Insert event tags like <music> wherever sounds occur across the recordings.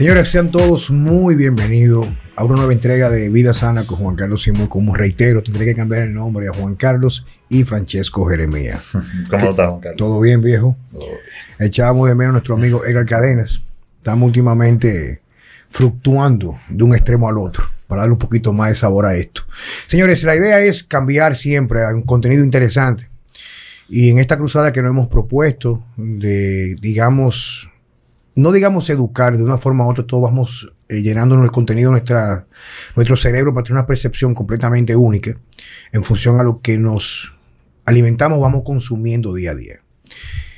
Señores, sean todos muy bienvenidos a una nueva entrega de Vida Sana con Juan Carlos Simón. Como reitero, tendré que cambiar el nombre a Juan Carlos y Francesco Jeremía. <laughs> ¿Cómo estás, Juan Carlos? ¿Todo bien, viejo? Echábamos de menos a nuestro amigo Edgar Cadenas. Estamos últimamente fluctuando de un extremo al otro para darle un poquito más de sabor a esto. Señores, la idea es cambiar siempre a un contenido interesante. Y en esta cruzada que nos hemos propuesto de, digamos, no digamos educar de una forma u otra, todos vamos eh, llenándonos el contenido de nuestro cerebro para tener una percepción completamente única en función a lo que nos alimentamos, vamos consumiendo día a día.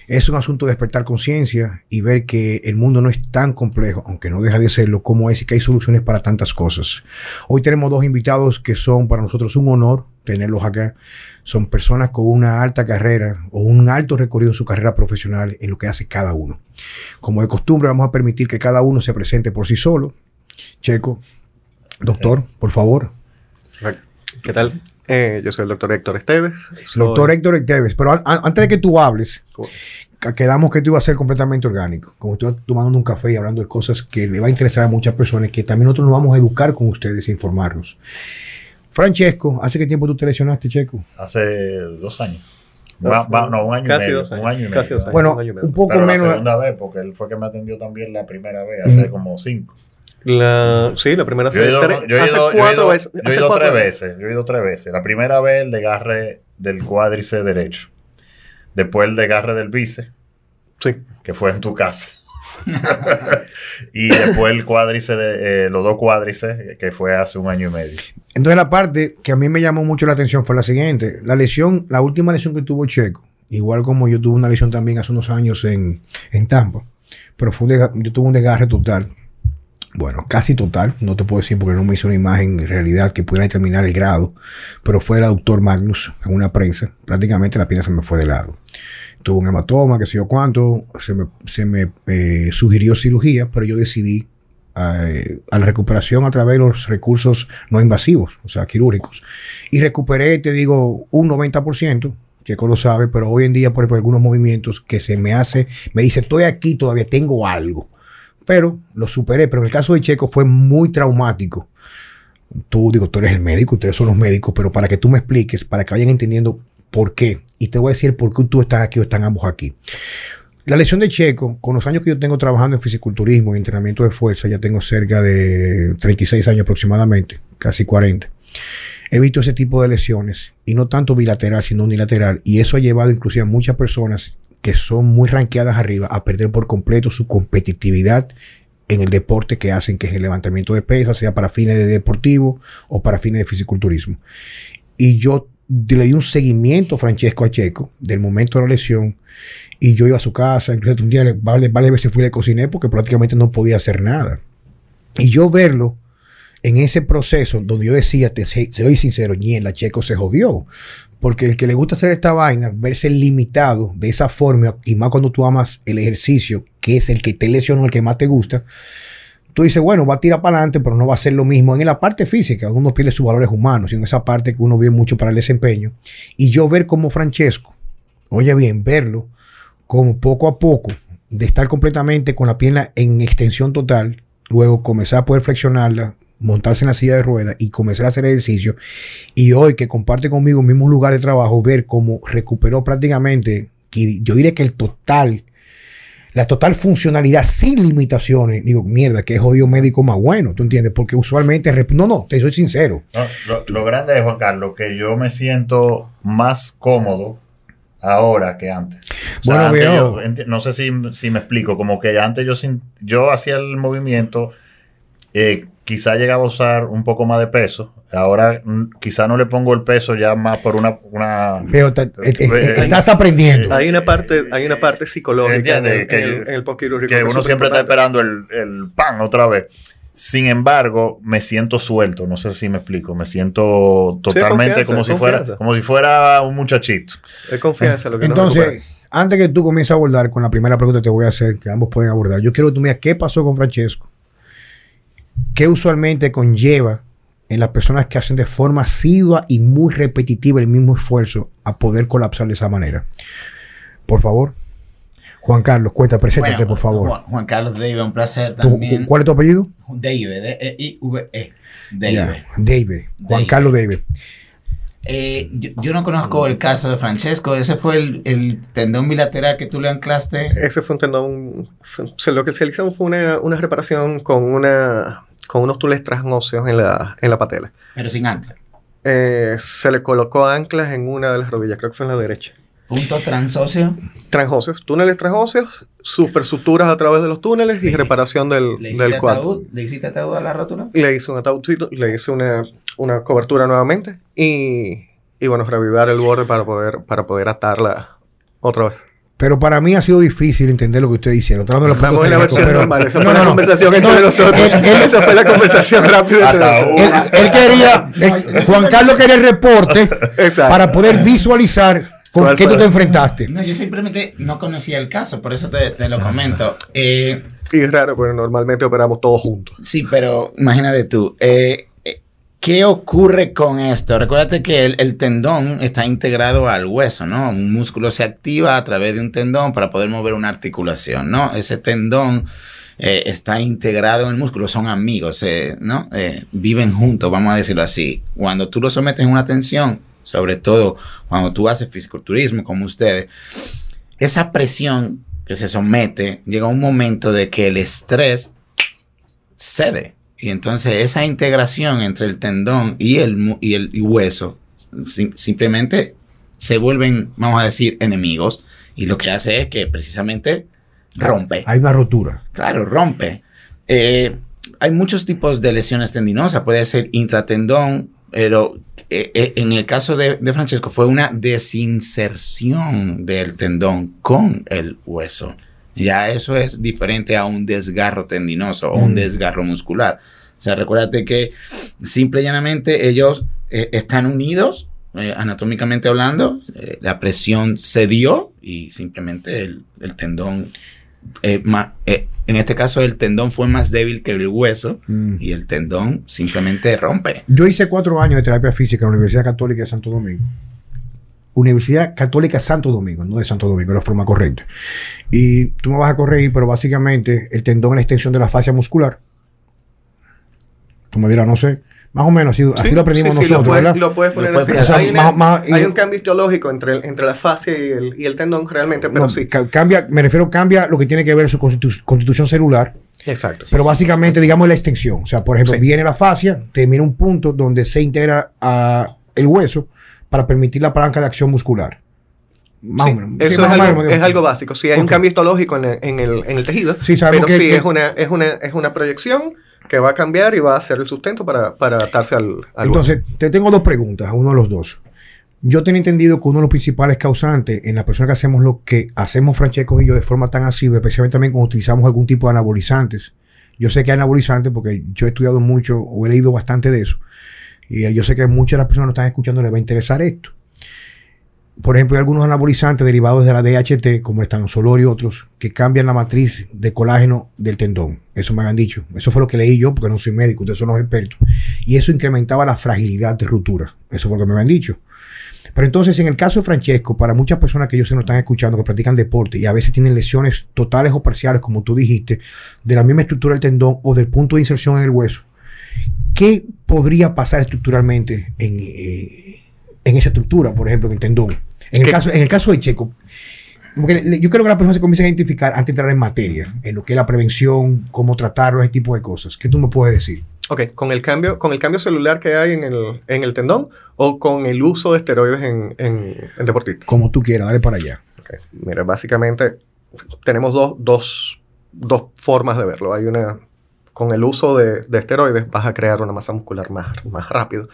Es un asunto de despertar conciencia y ver que el mundo no es tan complejo, aunque no deja de serlo, como es y que hay soluciones para tantas cosas. Hoy tenemos dos invitados que son para nosotros un honor tenerlos acá. Son personas con una alta carrera o un alto recorrido en su carrera profesional en lo que hace cada uno. Como de costumbre, vamos a permitir que cada uno se presente por sí solo. Checo, doctor, por favor. ¿Qué tal? Eh, yo soy el doctor Héctor Esteves. Doctor Héctor Esteves, pero antes de que tú hables, quedamos que tú ibas a ser completamente orgánico. Como estoy tomando un café y hablando de cosas que le va a interesar a muchas personas, que también nosotros nos vamos a educar con ustedes e informarnos. Francesco, ¿hace qué tiempo tú te lesionaste, Checo? Hace dos años. no, un año casi y medio. Dos años, un año y casi medio. Dos años, bueno, un, año y medio. un poco Pero menos. La segunda vez, porque él fue que me atendió también la primera vez, hace como cinco. La, sí, la primera Yo he ido, tres- yo he hace ido- yo he cuatro ido- veces. yo he ido tres veces. Yo he ido tres veces. La primera vez el desgarre del cuádriceps derecho. Después el desgarre del bíceps, Sí. que fue en tu casa. <laughs> y después el cuádriceps, de, eh, los dos cuádriceps, que fue hace un año y medio. Entonces la parte que a mí me llamó mucho la atención fue la siguiente. La lesión, la última lesión que tuvo Checo, igual como yo tuve una lesión también hace unos años en, en Tampa, pero fue un yo tuve un desgarre total. Bueno, casi total, no te puedo decir porque no me hizo una imagen en realidad que pudiera determinar el grado, pero fue el aductor Magnus en una prensa. Prácticamente la pierna se me fue de lado. Tuve un hematoma, que sé yo cuánto, se me, se me eh, sugirió cirugía, pero yo decidí eh, a la recuperación a través de los recursos no invasivos, o sea, quirúrgicos. Y recuperé, te digo, un 90%, Checo lo sabe, pero hoy en día, por ejemplo, algunos movimientos que se me hace, me dice, estoy aquí, todavía tengo algo. Pero lo superé, pero en el caso de Checo fue muy traumático. Tú, digo, tú eres el médico, ustedes son los médicos, pero para que tú me expliques, para que vayan entendiendo por qué. Y te voy a decir por qué tú estás aquí o están ambos aquí. La lesión de Checo, con los años que yo tengo trabajando en fisiculturismo y entrenamiento de fuerza, ya tengo cerca de 36 años aproximadamente, casi 40. He visto ese tipo de lesiones y no tanto bilateral, sino unilateral. Y eso ha llevado inclusive a muchas personas que son muy ranqueadas arriba a perder por completo su competitividad en el deporte que hacen, que es el levantamiento de pesas, sea para fines de deportivo o para fines de fisiculturismo. Y yo le di un seguimiento, Francesco, a Checo, del momento de la lesión, y yo iba a su casa, incluso un día, le- vale ver si fui y le cociné, porque prácticamente no podía hacer nada. Y yo verlo en ese proceso donde yo decía, te soy sincero, la Checo se jodió. Porque el que le gusta hacer esta vaina, verse limitado de esa forma, y más cuando tú amas el ejercicio, que es el que te lesionó, el que más te gusta, tú dices, bueno, va a tirar para adelante, pero no va a ser lo mismo. En la parte física, uno pierde sus valores humanos, sino en esa parte que uno ve mucho para el desempeño. Y yo ver como Francesco, oye bien, verlo como poco a poco, de estar completamente con la pierna en extensión total, luego comenzar a poder flexionarla, montarse en la silla de ruedas y comenzar a hacer ejercicio. Y hoy que comparte conmigo el mismo lugar de trabajo, ver cómo recuperó prácticamente, yo diría que el total, la total funcionalidad sin limitaciones. Digo, mierda, que es jodido médico más bueno, ¿tú entiendes? Porque usualmente, no, no, te soy sincero. No, lo, lo grande es, Juan Carlos, que yo me siento más cómodo ahora que antes. O sea, Bueno, antes yo enti- no sé si, si me explico, como que antes yo, sin- yo hacía el movimiento, eh, quizá llegaba a usar un poco más de peso. Ahora mm, quizá no le pongo el peso ya más por una... una Pero te- eh, eh, Eh, estás aprendiendo. Hay una parte, hay una parte psicológica en Entiende el, que- en el- en el postquirúrgico que uno siempre está esperando el, el pan otra vez. Sin embargo, me siento suelto, no sé si me explico, me siento totalmente como si fuera como si fuera un muchachito. Es confianza lo que. Entonces, antes que tú comiences a abordar con la primera pregunta que te voy a hacer, que ambos pueden abordar, yo quiero que tú me digas qué pasó con Francesco. ¿Qué usualmente conlleva en las personas que hacen de forma asidua y muy repetitiva el mismo esfuerzo a poder colapsar de esa manera? Por favor. Juan Carlos, cuenta, preséntate, por favor. Juan, Juan Carlos Dave, un placer ¿Tú- también. ¿Cuál es tu apellido? Dave, D-E-I-V-E. Dave. Ya, Dave. Juan Dave. Carlos Dave. Eh, yo, yo no conozco el caso de Francesco. Ese fue el, el tendón bilateral que tú le anclaste. Ese fue un tendón. fue- o sea, lo que se le hizo fue una, una reparación con, una, con unos túneles transóseos en la, en la patela. Pero sin ancla. Eh, se le colocó anclas en una de las rodillas, creo que fue en la derecha. Punto transóseo. Transóseos, túneles transóseos, supersuturas a través de los túneles y Le reparación del, ¿Le hiciste del cuadro. ataúd? ¿Le hiciste ataúd a la rótula? Le hice un ataúdcito, le hice una, una cobertura nuevamente y, y bueno, revivar el borde para poder, para poder atarla otra vez. Pero para mí ha sido difícil entender lo que ustedes hicieron. Puntos en la versión pero- normal. Esa No, fue no, la no. conversación entre No, nosotros. él- él- Esa fue la conversación rápida entre Hasta nosotros. Él, él quería, él- Juan Carlos quería el reporte para poder visualizar con ¿Cuál qué tú te enfrentaste. No, yo simplemente no conocía el caso, por eso te, te lo comento. Eh, Y es raro, porque normalmente operamos todos juntos. sí, pero imagínate tú. eh, ¿Qué ocurre con esto? Recuérdate que el, el tendón está integrado al hueso, ¿no? Un músculo se activa a través de un tendón para poder mover una articulación, ¿no? Ese tendón eh, está integrado en el músculo, son amigos, eh, ¿no? Eh, viven juntos, vamos a decirlo así. Cuando tú lo sometes a una tensión, sobre todo cuando tú haces fisiculturismo como ustedes, esa presión que se somete llega un momento de que el estrés cede. Y entonces esa integración entre el tendón y el, y el y hueso sim- simplemente se vuelven, vamos a decir, enemigos. Y lo que hace es que precisamente rompe. Hay una rotura. Claro, rompe. Eh, hay muchos tipos de lesiones tendinosas. Puede ser intratendón, pero eh, eh, en el caso de, de Francesco fue una desinserción del tendón con el hueso. Ya eso es diferente a un desgarro tendinoso o un Mm. desgarro muscular. O sea, recuérdate que simple y llanamente ellos eh, están unidos, eh, anatómicamente hablando, eh, la presión cedió y simplemente el, el tendón, en este caso el tendón fue más débil que el hueso Mm. y el tendón simplemente rompe. Yo hice cuatro años de terapia física en la Universidad Católica de Santo Domingo. Universidad Católica Santo Domingo, no de Santo Domingo, es la forma correcta. Y tú me vas a corregir, pero básicamente el tendón es la extensión de la fascia muscular. Tú me dirás, no sé. Más o menos, así, así Sí, lo aprendimos sí, sí, nosotros, lo puedes, ¿verdad? lo puedes poner Lo puedes así. poner hay, Más- más- un cambio histológico entre, el- entre la fascia y el, y el tendón realmente, pero No, sí. ca- cambia, me refiero, cambia lo que tiene que ver su constitu- constitución celular, Exacto. pero básicamente, digamos, la extensión. O sea, por ejemplo, Sí. viene la fascia, termina un punto donde se integra a el hueso para permitir la palanca de acción muscular. Más Sí, o menos. Eso es, algo, menos. es algo básico. Sí, hay un cambio histológico en el, en el, en el tejido. Pero que- sí, que- es, una, es, una, es una proyección que va a cambiar y va a ser el sustento para, para adaptarse al, al Entonces, te tengo dos preguntas a uno de los dos. Yo tengo entendido que uno de los principales causantes en la persona que hacemos lo que hacemos Francesco y yo de forma tan asidua, especialmente también cuando utilizamos algún tipo de anabolizantes. Yo sé que hay anabolizantes porque yo he estudiado mucho o he leído bastante de eso. Y yo sé que muchas de las personas que están escuchando les va a interesar esto. Por ejemplo, hay algunos anabolizantes derivados de la DHT, como el estanozolol y otros, que cambian la matriz de colágeno del tendón. Eso me habían dicho. Eso fue lo que leí yo, porque no soy médico, ustedes son los expertos. Y eso incrementaba la fragilidad de ruptura. Eso fue lo que me habían dicho. Pero entonces, en el caso de Francesco, para muchas personas que ellos se nos están escuchando, que practican deporte y a veces tienen lesiones totales o parciales, como tú dijiste, de la misma estructura del tendón o del punto de inserción en el hueso, ¿qué podría pasar estructuralmente en, eh, en esa estructura, por ejemplo, en el tendón? En el, caso, en el caso de Checo, porque yo creo que las personas se comienzan a identificar antes de entrar en materia, en lo que es la prevención, cómo tratarlo, ese tipo de cosas. ¿Qué tú me puedes decir? Ok, con el cambio, con el cambio celular que hay en el, en el tendón o con el uso de esteroides en, en, en deportistas. Como tú quieras, dale para allá. Mira, básicamente tenemos dos, dos, dos formas de verlo. Hay una, con el uso de, de esteroides vas a crear una masa muscular más, más rápido,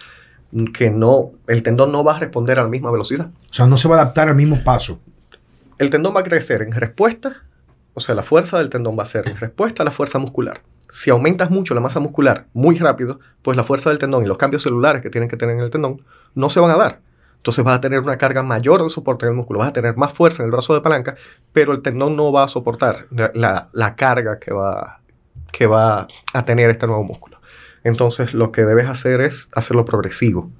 que no, el tendón no va a responder a la misma velocidad. O sea, no se va a adaptar al mismo paso. El tendón va a crecer en respuesta, o sea, la fuerza del tendón va a ser en respuesta a la fuerza muscular. Si aumentas mucho la masa muscular muy rápido, pues la fuerza del tendón y los cambios celulares que tienen que tener en el tendón no se van a dar. Entonces vas a tener una carga mayor de soporte en el músculo, vas a tener más fuerza en el brazo de palanca, pero el tendón no va a soportar la, la- la carga que va, que va a tener este nuevo músculo. Entonces lo que debes hacer es hacerlo progresivo.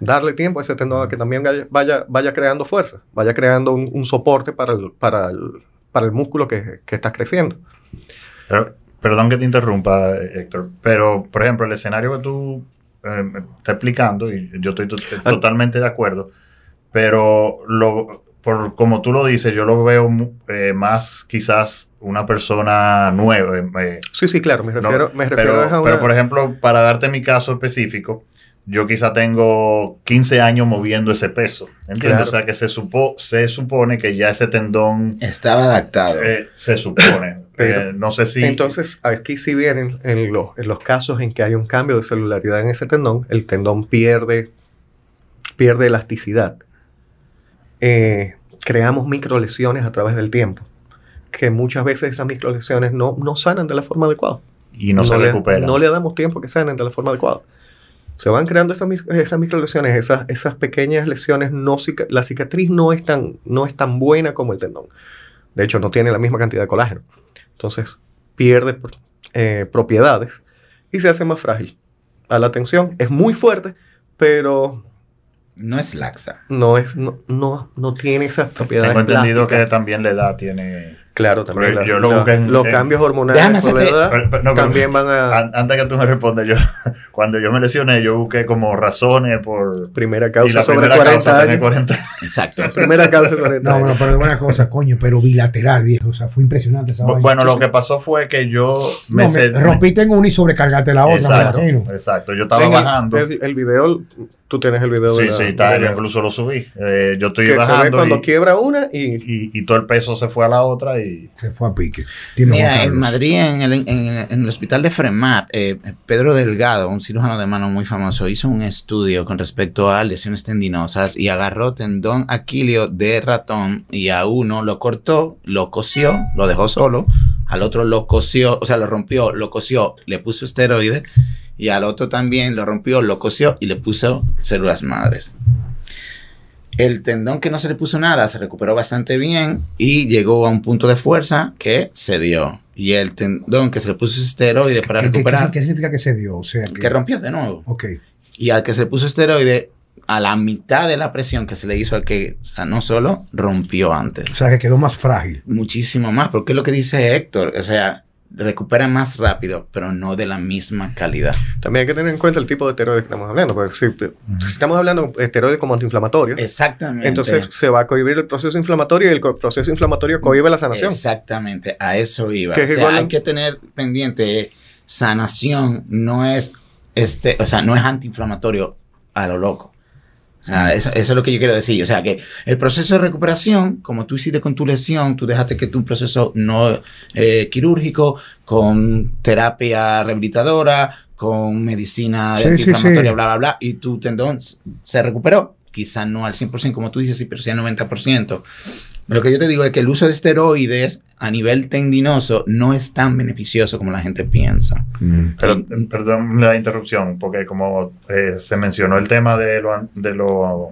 Darle tiempo a ese tendón a que también vaya, vaya, creando fuerza, vaya creando un, un soporte para el, para, el, para el músculo que, que estás creciendo. Pero, perdón que te interrumpa, Héctor, pero por ejemplo, el escenario que tú eh, estás explicando, y yo estoy to- Ah. totalmente de acuerdo, pero lo, por como tú lo dices, yo lo veo eh, más quizás una persona nueva. eh, Sí, sí, claro, me no, refiero, me refiero pero, a una... pero, por ejemplo, para darte mi caso específico, yo quizá tengo 15 años moviendo ese peso. ¿Entiendes? Claro. O sea que se, supo, se supone que ya ese tendón Estaba adaptado. eh, se supone. <laughs> Pero, Eh, no sé si. Entonces, aquí sí vienen en los, en los casos en que hay un cambio de celularidad en ese tendón, el tendón pierde, pierde elasticidad. Eh, creamos microlesiones a través del tiempo, que muchas veces esas microlesiones no, no sanan de la forma adecuada. y no, se le, recupera. No le damos tiempo que sanen de la forma adecuada. Se van creando esas, esas microlesiones, esas, esas pequeñas lesiones, no la cicatriz no es, tan, no es tan buena como el tendón. De hecho, no tiene la misma cantidad de colágeno. Entonces, pierde eh, propiedades y se hace más frágil. A la tensión es muy fuerte, pero No es laxa. no, es, no, no, no tiene esas propiedades. Tengo entendido que también la edad tiene. Claro, también. Pero la- yo lo la- busqué en- los en- cambios hormonales por la edad Pero- pero- no, pero- también van a... An- Antes que tú me respondas, yo <laughs> cuando yo me lesioné, yo busqué como razones por. Primera y causa la sobre primera 40 causa años. 40. <laughs> Exacto. Primera causa sobre 40 No, años. bueno, pero es buena cosa, coño, pero bilateral, viejo. O sea, fue impresionante esa vaina. Bueno, lo que pasó fue que yo me, No, me rompiste en una y sobrecargaste la otra, Exacto, me imagino. exacto. Yo estaba bajando. El, el video, tú tienes el video de sí, la- sí, está, de yo incluso lo subí. Eh, yo estoy que se ve bajando cuando y, quiebra una y y- y todo el peso se fue a la otra y Se fue a pique. Mira, en. Madrid, en el, en- en el hospital de Fremap, eh, Pedro Delgado, un cirujano de mano muy famoso, hizo un estudio con respecto a lesiones tendinosas y agarró tendón aquilio de ratón y a uno lo cortó, lo cosió, lo dejó solo, al otro lo cosió, o sea, lo rompió, lo cosió, le puso esteroide y al otro también lo rompió, lo cosió y le puso células madres. El tendón que no se le puso nada se recuperó bastante bien y llegó a un punto de fuerza que se dio. Y el tendón que se le puso esteroide para ¿Qué, qué- recuperar, qué- qué significa que se dio? O sea, que, que rompió de nuevo. Ok. Y al que se le puso esteroide, a la mitad de la presión que se le hizo al que sanó solo, rompió O antes. sea, que quedó más frágil. Muchísimo más, porque es lo que dice Héctor. O sea, recupera más rápido, pero no de la misma calidad. también hay que tener en cuenta el tipo de esteroides que estamos hablando. Porque si, si estamos hablando de esteroides como antiinflamatorios, Exactamente. entonces se va a cohibir el proceso inflamatorio y el proceso inflamatorio cohibe la sanación. Exactamente, a eso iba. Que O sea, hay que tener pendiente, eh, sanación no es, este, o sea, no es antiinflamatorio a lo loco. O sea, eso, eso es lo que yo quiero decir. O sea, que el proceso de recuperación, como tú hiciste con tu lesión, tú dejaste que tu proceso no eh, quirúrgico, con terapia rehabilitadora, con medicina Sí, sí, antiinflamatoria, sí. bla, bla, bla, y tu tendón se recuperó. Quizás no al 100% como tú dices, sí, pero sí al 90%. Lo que yo te digo es que el uso de esteroides a nivel tendinoso no es tan beneficioso como la gente piensa. Pero, Mm. perdón la interrupción, porque como eh, se mencionó el tema de lo, de lo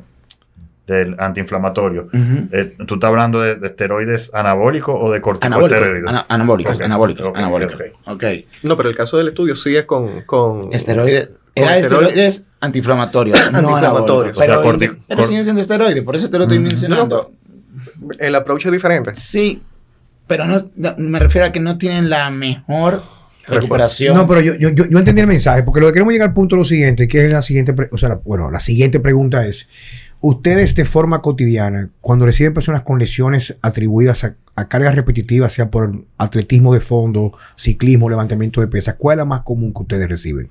del antiinflamatorio, eh, ¿tú estás hablando de, de esteroides anabólicos o de Anabólicos, corticosteroides? ana- anabólicos, Ok, anabólicos, ok, anabólicos. ok. Ok. No, pero el caso del estudio sigue con... con Esteroides. Era esteroides- esteroides antiinflamatorios, <laughs> no Antiinflamatorios. anabólicos. O sea, Pero, pero siguen siendo esteroides, por eso te lo estoy mencionando. El approach es diferente. Sí, pero no, no- me refiero a que no tienen la mejor recuperación. No, pero yo, yo, yo, yo entendí el mensaje, porque lo que queremos llegar al punto es lo siguiente, que es la siguiente, o sea, la- bueno, la siguiente pregunta es, ustedes de forma cotidiana, cuando reciben personas con lesiones atribuidas a, a cargas repetitivas, sea por atletismo de fondo, ciclismo, levantamiento de pesas, ¿cuál es la más común que ustedes reciben?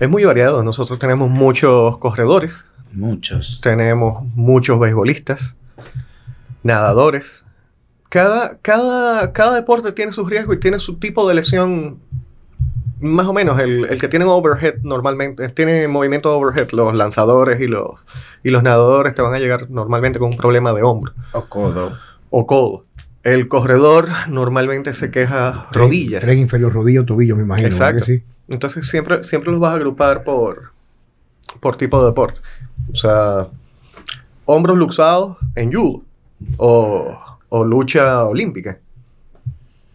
Es muy variado. Nosotros tenemos muchos corredores, Muchos. tenemos muchos beisbolistas, nadadores. Cada, cada, cada deporte tiene sus riesgos y tiene su tipo de lesión. Más o menos, el, el que tiene overhead normalmente, tiene movimiento overhead, los lanzadores y los, y los nadadores te van a llegar normalmente con un problema de hombro O codo. o codo. El corredor normalmente se queja rodillas. Tren inferior, rodillo, tobillo, me imagino. ¿verdad Exacto. que sí? Entonces siempre, siempre los vas a agrupar por, por tipo de deporte. O sea, hombros luxados en judo o, o lucha olímpica.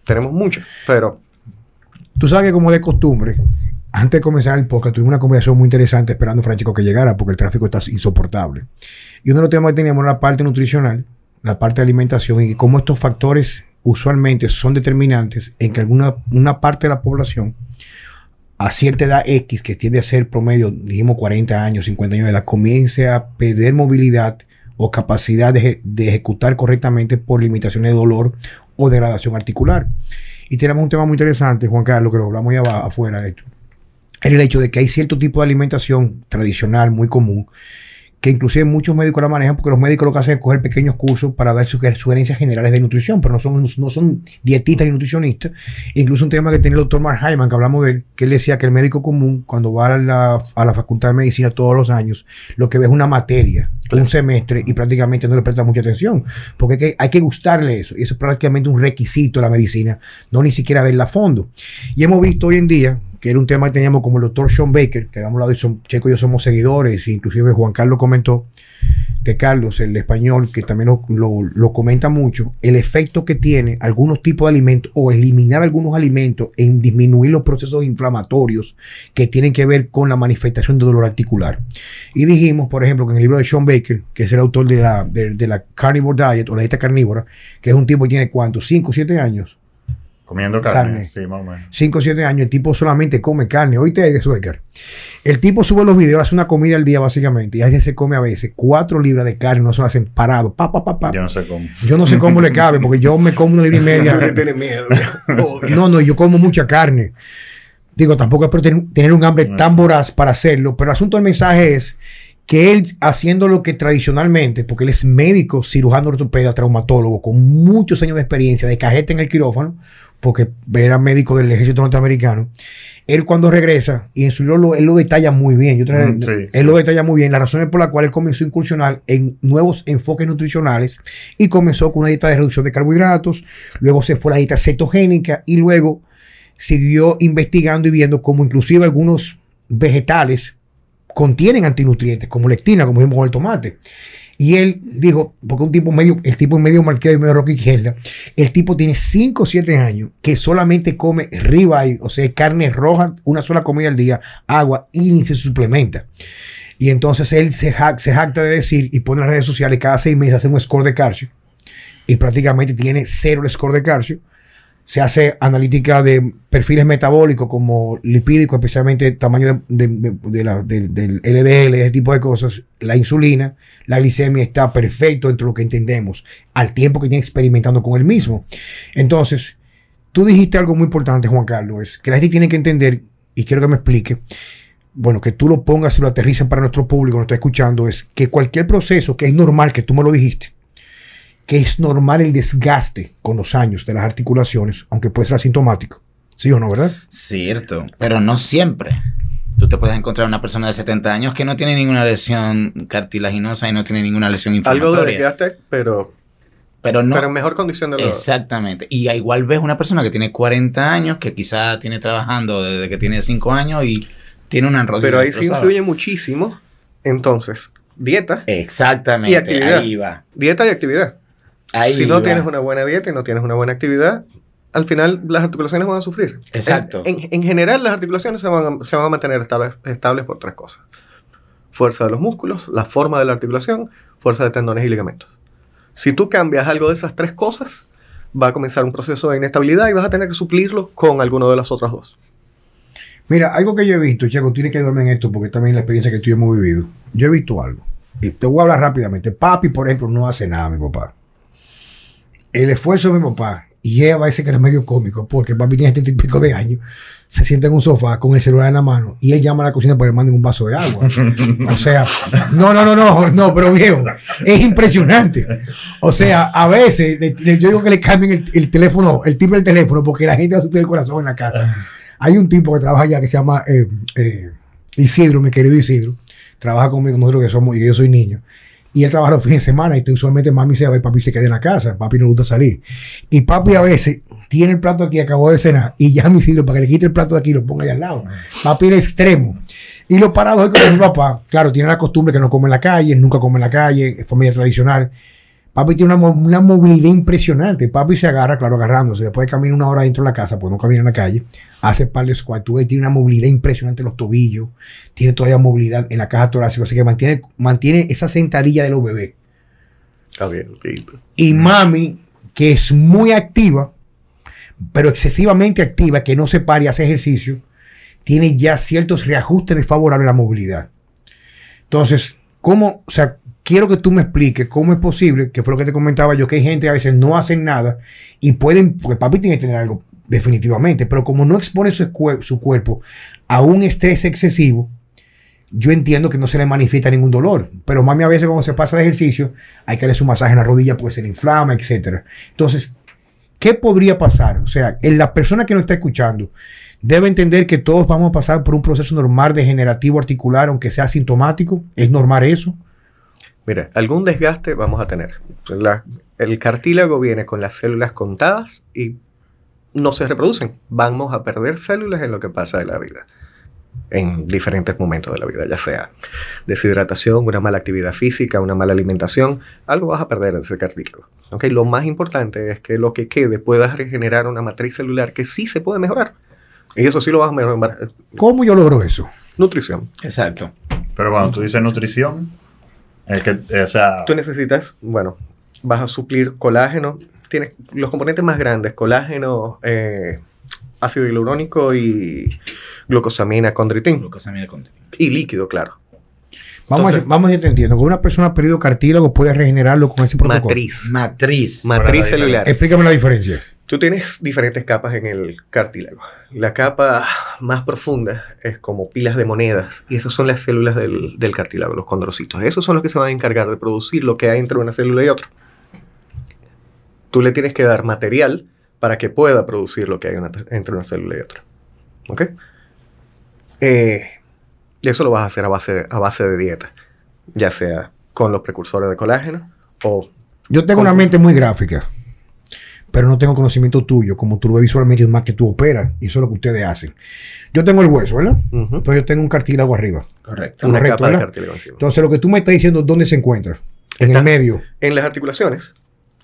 Tenemos mucho, pero Tú sabes que como de costumbre, antes de comenzar el podcast, tuvimos una conversación muy interesante esperando a Francisco que llegara porque el tráfico está insoportable. Y uno de los temas que teníamos era la parte nutricional la parte de alimentación y cómo estos factores usualmente son determinantes en que alguna una parte de la población a cierta edad X, que tiende a ser promedio, dijimos 40 años, 50 años de edad, comience a perder movilidad o capacidad de, ejecutar correctamente por limitaciones de dolor o degradación articular. Y tenemos un tema muy interesante, Juan Carlos, que lo hablamos ya afuera esto. Era el hecho de que hay cierto tipo de alimentación tradicional muy común que inclusive muchos médicos la manejan porque los médicos lo que hacen es coger pequeños cursos para dar suger- sugerencias generales de nutrición, pero no son, no son dietistas ni nutricionistas. Incluso un tema que tenía el doctor Mark Hyman, que hablamos de él, que él decía que el médico común, cuando va a la, a la facultad de medicina todos los años, lo que ve es una materia, un semestre, y prácticamente no le presta mucha atención, porque hay que, hay que gustarle eso, y eso es prácticamente un requisito de la medicina, no ni siquiera verla a fondo. Y hemos visto hoy en día, que era un tema que teníamos como el doctor Sean Baker, que habíamos hablado y son, Checo y yo somos seguidores, inclusive Juan Carlos comentó que Carlos, el español, que también lo, lo- lo comenta mucho, el efecto que tiene algunos tipos de alimentos o eliminar algunos alimentos en disminuir los procesos inflamatorios que tienen que ver con la manifestación de dolor articular. Y dijimos, por ejemplo, que en el libro de Sean Baker, que es el autor de la, de la Carnivore Diet o la dieta carnívora, que es un tipo que tiene cuánto, 5 o 7 años. Comiendo carne. Carne. Sí, más o menos. 5 o 7 años, el tipo solamente come carne. Oíste Edgar. El tipo sube los videos, hace una comida al día básicamente, y a veces se come a veces 4 libras de carne, no se lo hacen parado, pa, pa, pa, pa. Yo no sé cómo. Yo no sé cómo le cabe, porque yo me como una libra y media. <laughs> Miedo. No, no, yo como mucha carne. Digo, tampoco es tener un hambre tan voraz para hacerlo, pero el asunto del mensaje es que él haciendo lo que tradicionalmente, porque él es médico, cirujano ortopeda, traumatólogo, con muchos años de experiencia, de cajeta en el quirófano, porque era médico del ejército norteamericano, él cuando regresa, y en su libro él lo detalla muy bien, yo Mm, sí, él sí. lo detalla muy bien, las razones por las cuales él comenzó a incursionar en nuevos enfoques nutricionales y comenzó con una dieta de reducción de carbohidratos, luego se fue a la dieta cetogénica y luego siguió investigando y viendo cómo inclusive algunos vegetales contienen antinutrientes, como lectina, como vimos con el tomate. Y él dijo, porque un tipo medio, el tipo medio marquero y medio roca izquierda, el tipo tiene 5 o 7 años que solamente come ribeye, o sea, carne roja, una sola comida al día, agua y ni se suplementa. Y entonces él se jacta de decir y pone en las redes sociales cada seis meses hace un score de calcio y prácticamente tiene cero el score de calcio. Se hace analítica de perfiles metabólicos como lipídicos, especialmente tamaño de, de- la- del- LDL, ese tipo de cosas. La insulina, la glicemia está perfecto entre lo que entendemos, al tiempo que tiene experimentando con el mismo. Entonces, tú dijiste algo muy importante, Juan Carlos, es que la gente tiene que entender, y quiero que me explique, bueno, que tú lo pongas y lo aterrices para nuestro público, nos está escuchando, es que cualquier proceso que es normal, que tú me lo dijiste, que es normal el desgaste con los años de las articulaciones, aunque puede ser asintomático. ¿Sí o no, verdad? Cierto, pero no siempre. Tú te puedes encontrar una persona de 70 años que no tiene ninguna lesión cartilaginosa y no tiene ninguna lesión Algo de inflamatoria. desgaste, pero, pero no. pero en mejor condición de lo Exactamente. Y a igual ves una persona que tiene 40 años, que quizá tiene trabajando desde que tiene 5 años y tiene una rodilla. Pero ahí sí influye muchísimo. Entonces, dieta, Exactamente. Y actividad. Ahí va. dieta y actividad. Ahí si no va. tienes una buena dieta y no tienes una buena actividad, al final las articulaciones van a sufrir. Exacto. En, en- en general, las articulaciones se van a, se van a mantener estables, estables por tres cosas. Fuerza de los músculos, la forma de la articulación, fuerza de tendones y ligamentos. Si tú cambias algo de esas tres cosas, va a comenzar un proceso de inestabilidad y vas a tener que suplirlo con alguno de las otras dos. Mira, algo que yo he visto, Checo, tienes que ayudarme en esto porque también la experiencia que tú y yo hemos vivido. Yo he visto algo. Y te voy a hablar rápidamente. Papi, por ejemplo, no hace nada, mi papá. El esfuerzo de mi papá, y ella a veces queda medio cómico, porque papi tiene este y pico de años, se sienta en un sofá con el celular en la mano y él llama a la cocina para que le manden un vaso de agua. O sea, no, no, no, no, no, pero viejo, es impresionante. O sea, a veces le- yo digo que le cambien el, el teléfono, el tipo del teléfono, porque la gente va a sufrir el corazón en la casa. Hay un tipo que trabaja allá que se llama eh, eh, Isidro, mi querido Isidro. Trabaja conmigo, nosotros que somos, y yo soy niño. Y él trabaja los fines de semana y usualmente mami se va y papi se queda en la casa. Papi no le gusta salir. Y papi a veces tiene el plato aquí, acabó de cenar, y llama a Isidro para que le quite el plato de aquí y lo ponga allá al lado. Papi era extremo. Y lo paradójico de mi papá, claro, tiene la costumbre que no come en la calle, nunca come en la calle, es familia tradicional. Papi tiene una, una movilidad impresionante. Papi se agarra, claro, agarrándose. Después de caminar una hora dentro de la casa, pues no camina en la calle. Hace par de squats. Tú ves, tiene una movilidad impresionante en los tobillos. Tiene todavía movilidad en la caja torácica. Así que mantiene, mantiene esa sentadilla de los bebés. Está bien. Y mami, que es muy activa, pero excesivamente activa, que no se pare y hace ejercicio, tiene ya ciertos reajustes desfavorables a la movilidad. Entonces, ¿cómo? O sea, quiero que tú me expliques cómo es posible, que fue lo que te comentaba yo, que hay gente que a veces no hacen nada y pueden, porque papi tiene que tener algo definitivamente, pero como no expone su, su cuerpo a un estrés excesivo, yo entiendo que no se le manifiesta ningún dolor, pero mami a veces cuando se pasa de ejercicio hay que darle su masaje en la rodilla porque se le inflama, etcétera. Entonces, ¿qué podría pasar? O sea, en la persona que nos está escuchando debe entender que todos vamos a pasar por un proceso normal degenerativo articular, aunque sea asintomático. ¿Es normal eso? Mira, algún desgaste vamos a tener. La- el cartílago viene con las células contadas y no se reproducen. Vamos a perder células en lo que pasa de la vida. En diferentes momentos de la vida, ya sea deshidratación, una mala actividad física, una mala alimentación, algo vas a perder de ese cartílago. ¿ok? Lo más importante es que lo que quede pueda regenerar una matriz celular que sí se puede mejorar. Y eso sí lo vas a mejorar. ¿Cómo yo logro eso? Nutrición. Exacto. Pero cuando tú dices nutrición, es que, o sea, Tú necesitas, bueno, vas a suplir colágeno. Tienes los componentes más grandes, colágeno, eh, ácido hialurónico y glucosamina, condritin. Glucosamina con- Y líquido, claro. Vamos, Entonces- a, vamos a ir entendiendo. Que una persona ha perdido cartílago puede regenerarlo con ese protocolo. Matriz. Matriz. Matriz la celular. Explícame la diferencia. Tú tienes diferentes capas en el cartílago. La capa más profunda es como pilas de monedas y esas son las células del, del cartílago, los condrocitos. Esos son los que se van a encargar de producir lo que hay entre una célula y otra. Tú le tienes que dar material para que pueda producir lo que hay una- entre una célula y otra. ¿Ok? Eh, y eso lo vas a hacer a base, a base de dieta, ya sea con los precursores de colágeno o Yo tengo una mente muy gráfica, pero no tengo conocimiento tuyo. Como tú lo ves visualmente, es más que tú operas y eso es lo que ustedes hacen. Yo tengo el hueso, ¿verdad? Entonces yo tengo un cartílago arriba. Correcto. una correcto, capa de ¿verdad? cartílago encima. Entonces lo que tú me estás diciendo, ¿dónde se encuentra? En Está- el medio. En las articulaciones,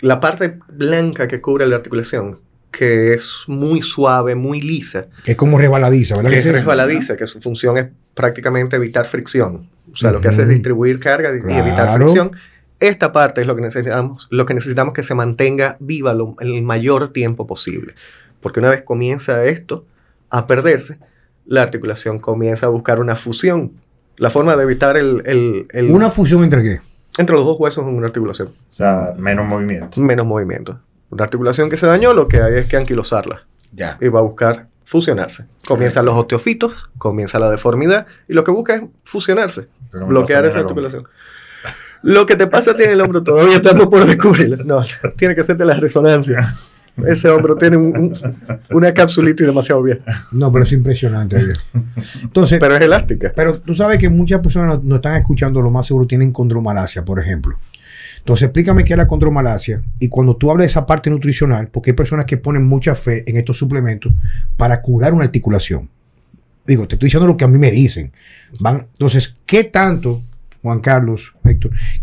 la parte blanca que cubre la articulación, que es muy suave, muy lisa, Que es como rebaladiza, ¿verdad? que es resbaladiza, que su función es prácticamente evitar fricción. O sea, lo que hace es distribuir carga y evitar fricción. Esta parte es lo que necesitamos, lo que necesitamos que se mantenga viva lo- el mayor tiempo posible. Porque una vez comienza esto a perderse, la articulación comienza a buscar una fusión. La forma de evitar el, el- el- ¿Una fusión entre qué? entre los dos huesos en una articulación. o sea, menos movimiento. menos movimiento. Una articulación que se dañó, lo que hay es que anquilosarla Ya. y va a buscar fusionarse. Comienzan los osteofitos, comienza la deformidad y lo que busca es fusionarse, bloquear esa articulación. Lo que te pasa tiene el hombro todavía estamos por descubrirlo. No, <laughs> tiene que hacerte la resonancia. Ese hombro tiene un- un- una capsulitis demasiado vieja, No, pero es impresionante. Entonces, pero es elástica. Pero tú sabes que muchas personas nos no están escuchando, lo más seguro tienen condromalacia, por ejemplo. Entonces, explícame qué es la condromalacia y cuando tú hablas de esa parte nutricional, porque hay personas que ponen mucha fe en estos suplementos para curar una articulación. Digo, te estoy diciendo lo que a mí me dicen. Van, entonces, ¿qué tanto, Juan Carlos,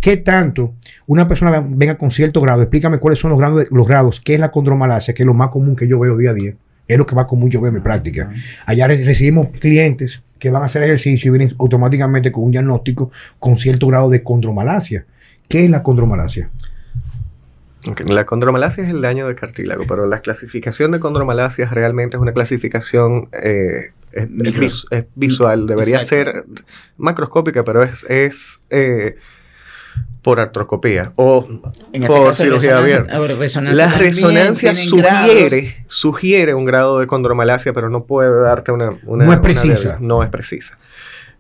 Qué tanto una persona ven- venga con cierto grado? Explícame cuáles son los grados, los grados, qué es la condromalacia, que es lo más común que yo veo día a día. Es lo que más común yo veo en mi práctica. Allá re- recibimos clientes que van a hacer ejercicio y vienen automáticamente con un diagnóstico con cierto grado de condromalacia. ¿Qué es la condromalacia? La condromalacia es el daño del cartílago, pero la clasificación de condromalacia realmente es una clasificación eh, es, visual, debería Exacto. ser macroscópica, pero es, es eh, por artroscopía o En este por cirugía abierta. resonancia La resonancia grados. sugiere, sugiere un grado de condromalacia, pero no puede darte una... una- No es precisa. no es precisa.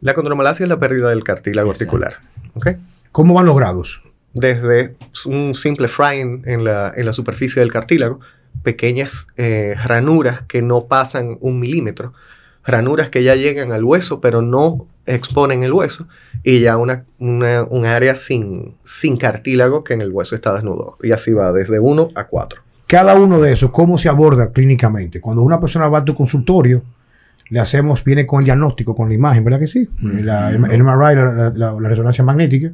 La condromalacia es la pérdida del cartílago Exacto. articular. ¿ok? ¿Cómo van los grados? Desde un simple frying en la, en la superficie del cartílago, pequeñas eh, ranuras que no pasan un milímetro, ranuras que ya llegan al hueso pero no exponen el hueso, y ya una, una- un área sin, sin cartílago que en el hueso está desnudo. Y así va desde 1 a 4. Cada uno de esos, ¿cómo se aborda clínicamente? Cuando una persona va a tu consultorio, le hacemos, viene con el diagnóstico, con la imagen, ¿verdad que sí? La, el, el MRI, la- la- la resonancia magnética.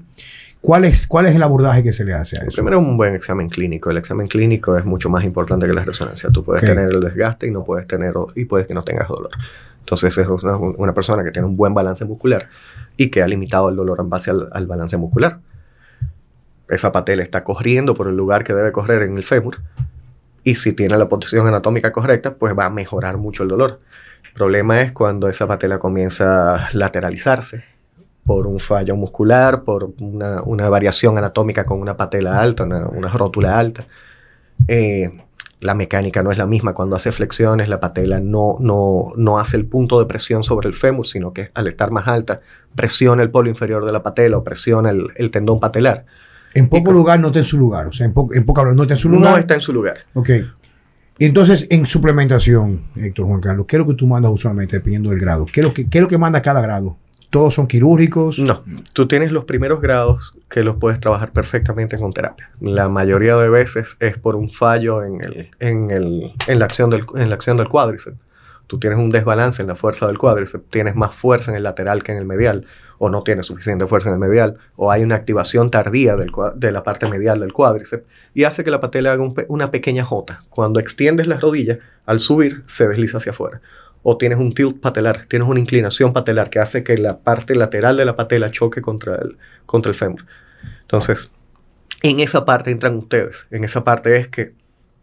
¿Cuál es, ¿Cuál es el abordaje que se le hace a eso? Primero un buen examen clínico. El examen clínico es mucho más importante que la resonancia. Tú puedes tener el desgaste y no puedes tener y puedes que no tengas dolor. Entonces es una, una persona que tiene un buen balance muscular y que ha limitado el dolor en base al, al balance muscular. esa patela está corriendo por el lugar que debe correr en el fémur. Y si tiene la posición anatómica correcta, pues va a mejorar mucho el dolor. El problema es cuando esa patela comienza a lateralizarse por un fallo muscular, por una, una variación anatómica con una patela alta, una, una rótula alta. Eh, la mecánica no es la misma. Cuando hace flexiones, la patela no, no, no hace el punto de presión sobre el fémur, sino que al estar más alta, presiona el polo inferior de la patela o presiona el, el tendón patelar. En poco lugar no está en su lugar. O sea, en, po en poca no está en su lugar. No está en su lugar. Ok. Entonces, en suplementación, Héctor Juan Carlos, ¿qué es lo que tú mandas usualmente dependiendo del grado? ¿Qué es lo que, qué es lo que manda cada grado? ¿Todos son quirúrgicos? No, tú tienes los primeros grados que los puedes trabajar perfectamente con terapia. La mayoría de veces es por un fallo en, el, en, el, en, la, acción del, en la acción del cuádriceps. Tú tienes un desbalance en la fuerza del cuádriceps, tienes más fuerza en el lateral que en el medial, o no tienes suficiente fuerza en el medial, o hay una activación tardía del, de la parte medial del cuádriceps y hace que la patela haga un una pequeña jota. Cuando extiendes las rodillas, al subir se desliza hacia afuera o tienes un tilt patelar, tienes una inclinación patelar que hace que la parte lateral de la patela choque contra el, contra el fémur. Entonces, en esa parte entran ustedes. En esa parte es que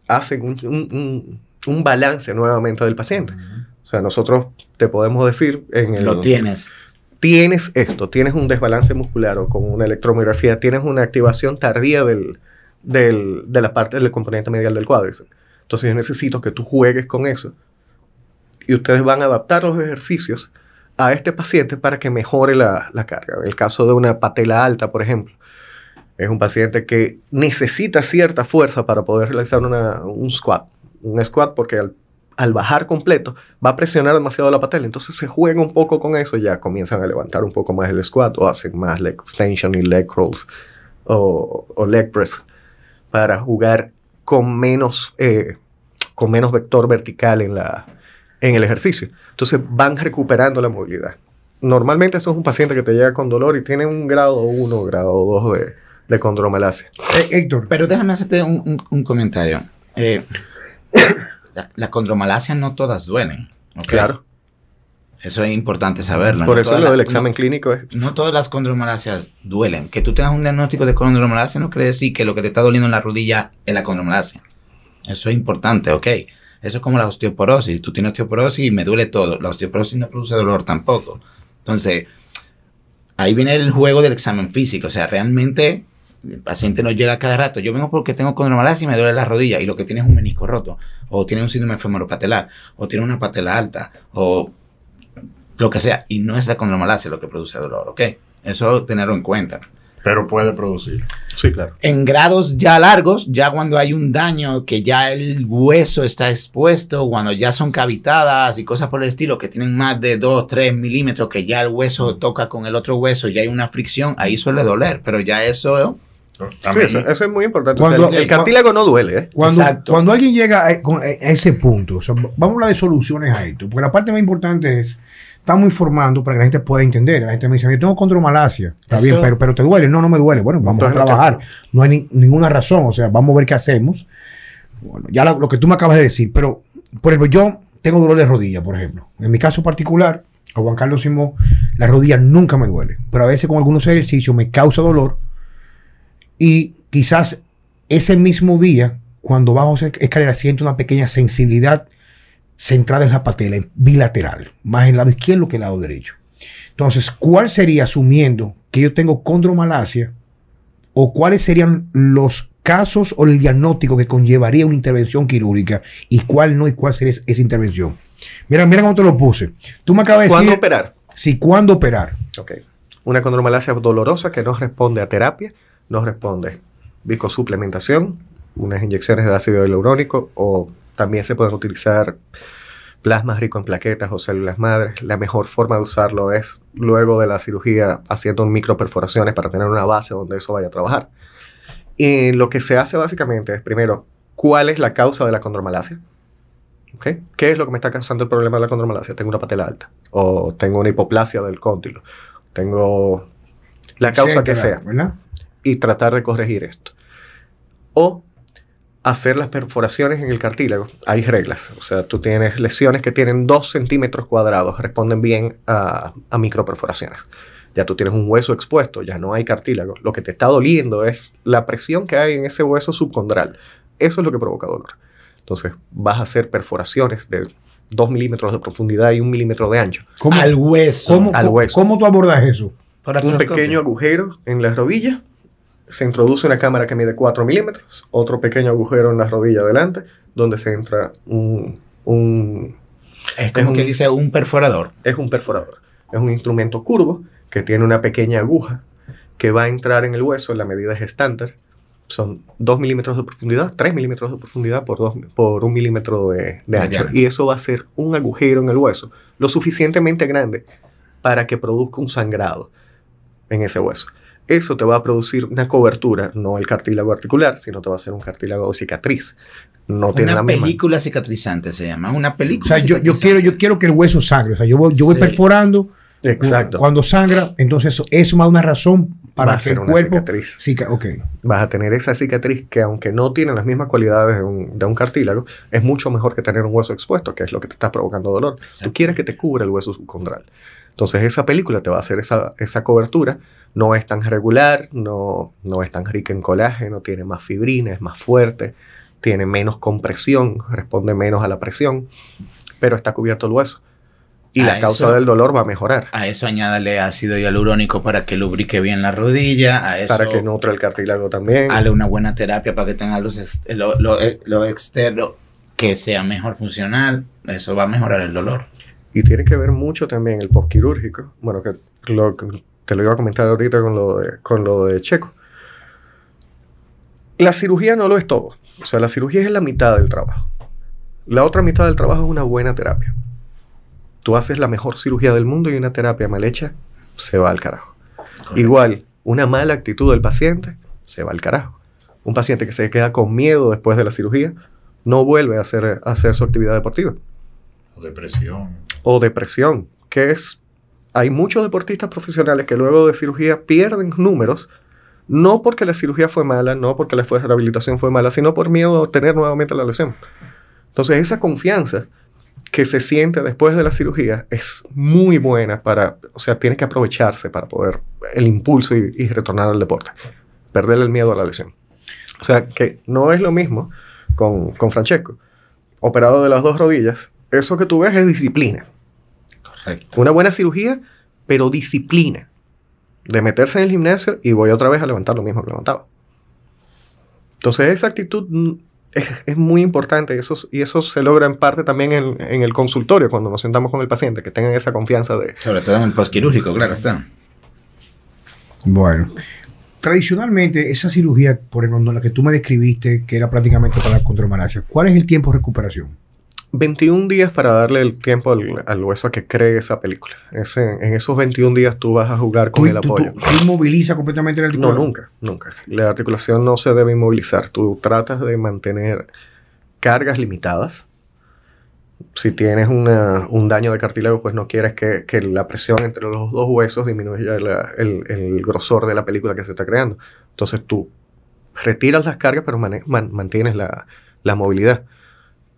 hacen un, un, un balance nuevamente del paciente. O sea, nosotros te podemos decir en el... Lo tienes. Tienes esto, tienes un desbalance muscular o con una electromiografía, tienes una activación tardía del, del, de la parte del componente medial del cuádriceps. Entonces yo necesito que tú juegues con eso y ustedes van a adaptar los ejercicios a este paciente para que mejore la, la carga. En el caso de una patela alta, por ejemplo, es un paciente que necesita cierta fuerza para poder realizar una, un squat. Un squat porque al, bajar completo va a presionar demasiado la patela. Entonces se juega un poco con eso, ya comienzan a levantar un poco más el squat o hacen más leg extension y leg crawls o, o leg press para jugar con menos, eh, con menos vector vertical en la, en el ejercicio. Entonces van recuperando la movilidad. Normalmente esto es un paciente que te llega con dolor y tiene un grado 1, grado 2 de, de condromalacia. Eh, Héctor. Pero déjame hacerte un, un, un comentario. Eh, las <coughs> la condromalasias no todas duelen. ¿okay? Claro. Eso es importante saberlo. Por no eso lo la, del examen no, clínico es... No todas las condromalasias duelen. Que tú tengas un diagnóstico de condromalacia no quiere decir que lo que te está doliendo en la rodilla es la condromalacia. Eso es importante, ¿ok? Eso es como la osteoporosis. Tú tienes osteoporosis y me duele todo. La osteoporosis no produce dolor tampoco. Entonces, ahí viene el juego del examen físico. O sea, realmente el paciente no llega cada rato. Yo vengo porque tengo condromalacia y me duele la rodilla y lo que tiene es un menisco roto. O tiene un síndrome femoropatelar. O tiene una patela alta. O lo que sea. Y no es la condromalacia lo que produce dolor, ¿ok? Eso tenerlo en cuenta. Pero puede producir. Sí, claro. En grados ya largos, ya cuando hay un daño, que ya el hueso está expuesto, cuando ya son cavitadas y cosas por el estilo, que tienen más de 2, 3 milímetros, que ya el hueso toca con el otro hueso, ya hay una fricción, ahí suele doler, pero ya eso... Sí, eso, eso, es muy importante. Cuando, o sea, el, el, cartílago no duele. ¿eh? Cuando, cuando, alguien llega a, a, ese punto, o sea, vamos a hablar de soluciones a esto, porque la parte más importante es estamos informando para que la gente pueda entender. La gente me dice, yo tengo condromalacia. Está Eso. bien, pero, pero te duele. No, no me duele. Bueno, vamos a trabajar. No hay ni, ninguna razón. O sea, vamos a ver qué hacemos. Bueno, ya lo, lo, que tú me acabas de decir. Pero, por ejemplo, yo tengo dolor de rodilla, por ejemplo. En mi caso particular, a Juan Carlos Simón, la rodilla nunca me duele. Pero a veces con algunos ejercicios me causa dolor. Y quizás ese mismo día, cuando bajo escalera, siento una pequeña sensibilidad centrada en la patela, bilateral, más en el lado izquierdo que el lado derecho. Entonces, ¿cuál sería, asumiendo que yo tengo condromalacia, o cuáles serían los casos o el diagnóstico que conllevaría una intervención quirúrgica y cuál no y cuál sería esa intervención? Mira, mira cómo te lo puse. Tú me acabas de decir... ¿Cuándo operar? Sí, ¿cuándo operar? Ok. Una condromalacia dolorosa que no responde a terapia, no responde viscosuplementación, unas inyecciones de ácido hialurónico o también se pueden utilizar plasmas ricos en plaquetas o células madres. La mejor forma de usarlo es luego de la cirugía haciendo microperforaciones para tener una base donde eso vaya a trabajar. Y lo que se hace básicamente es, primero, ¿cuál es la causa de la condromalacia? ¿Okay? ¿Qué es lo que me está causando el problema de la condromalacia? Tengo una patela alta o tengo una hipoplasia del cóndilo. Tengo la causa que sea. ¿verdad? Y tratar de corregir esto. O hacer las perforaciones en el cartílago. Hay reglas. O sea, tú tienes lesiones que tienen 2 centímetros cuadrados, responden bien a, a microperforaciones. ya tú tienes un hueso expuesto, ya no hay cartílago. Lo que te está doliendo es la presión que hay en ese hueso subcondral. Eso es lo que provoca dolor. Entonces vas a hacer perforaciones de 2 milímetros de profundidad y un milímetro de ancho. ¿Cómo, Al hueso. cómo- Al hueso. cómo tú abordas eso? Un pequeño agujero en la rodilla. Se introduce una cámara que mide 4 milímetros. Otro pequeño agujero en la rodilla adelante, donde se entra un, un Es como es que un- dice un perforador. es un perforador. Es un instrumento curvo que tiene una pequeña aguja que va a entrar en el hueso. La medida es estándar. Son 2 milímetros de profundidad, 3 milímetros de profundidad por, dos, por un milímetro de, de ancho. Y eso va a ser un agujero en el hueso lo suficientemente grande para que produzca un sangrado en ese hueso. Eso te va a producir una cobertura, no el cartílago articular, sino te va a hacer un cartílago de cicatriz. No tiene Una la misma. película cicatrizante se llama. Una O película. sea, yo, quiero, yo quiero que el hueso sangre. O sea, yo voy, yo voy Sí. perforando. Exacto. Cuando sangra, entonces eso, eso me da una razón para que ser el una cuerpo. cicatriz. Cica- ok. vas a tener esa cicatriz que aunque no tiene las mismas cualidades de un, de un cartílago, es mucho mejor que tener un hueso expuesto, que es lo que te está provocando dolor. Tú quieres que te cubra el hueso subcondral. Entonces esa película te va a hacer esa, esa cobertura. No es tan regular, no, no es tan rica en colágeno, tiene más fibrina, es más fuerte, tiene menos compresión, responde menos a la presión, pero está cubierto el hueso. Y A la causa eso- del dolor va a mejorar A eso añádale ácido hialurónico para que lubrique bien la rodilla. A eso para que nutra el cartílago también. Hale una buena terapia para que tenga los lo, lo- eh, lo externo que sea mejor funcional. Eso va a mejorar el dolor. Y tiene que ver mucho también el postquirúrgico. Bueno, que lo, que te lo iba a comentar ahorita con lo, de, con lo de Checo. La cirugía no lo es todo. O sea, la cirugía es la mitad del trabajo. La otra mitad del trabajo es una buena terapia. Tú haces la mejor cirugía del mundo y una terapia mal hecha se va al carajo. Igual, una mala actitud del paciente se va al carajo. Un paciente que se queda con miedo después de la cirugía no vuelve a hacer, a hacer su actividad deportiva O depresión. O depresión, que es, hay muchos deportistas profesionales que luego de cirugía pierden números, no porque la cirugía fue mala, no porque la rehabilitación fue mala, sino por miedo a tener nuevamente la lesión. Entonces esa confianza que se siente después de la cirugía es muy buena para, o sea, tiene que aprovecharse para poder el impulso y, y retornar al deporte, perder el miedo a la lesión. O sea, que no es lo mismo con, con Francesco, operado de las dos rodillas, eso que tú ves es disciplina. Correcto. Una buena cirugía, pero disciplina. De meterse en el gimnasio y voy otra vez a levantar lo mismo que levantaba. Entonces esa actitud es, es muy importante y eso, y eso se logra en parte también en, en el consultorio, cuando nos sentamos con el paciente, que tengan esa confianza de... Sobre todo en el postquirúrgico, claro está. Bueno. Tradicionalmente, esa cirugía, por ejemplo, la que tú me describiste, que era prácticamente para la contromalacia, ¿cuál es el tiempo de recuperación? 21 días para darle el tiempo al, al hueso a que cree esa película. Ese- en esos 21 días tú vas a jugar con ¿Tú, el tú- apoyo. tú- inmovilizas completamente el No, articulador? nunca, nunca. La articulación no se debe inmovilizar. Tú tratas de mantener cargas limitadas. Si tienes una- un daño de cartílago, pues no quieres que, que la presión entre los dos huesos disminuya la- el, el grosor de la película que se está creando. Entonces tú retiras las cargas, pero man- mantienes la, la movilidad.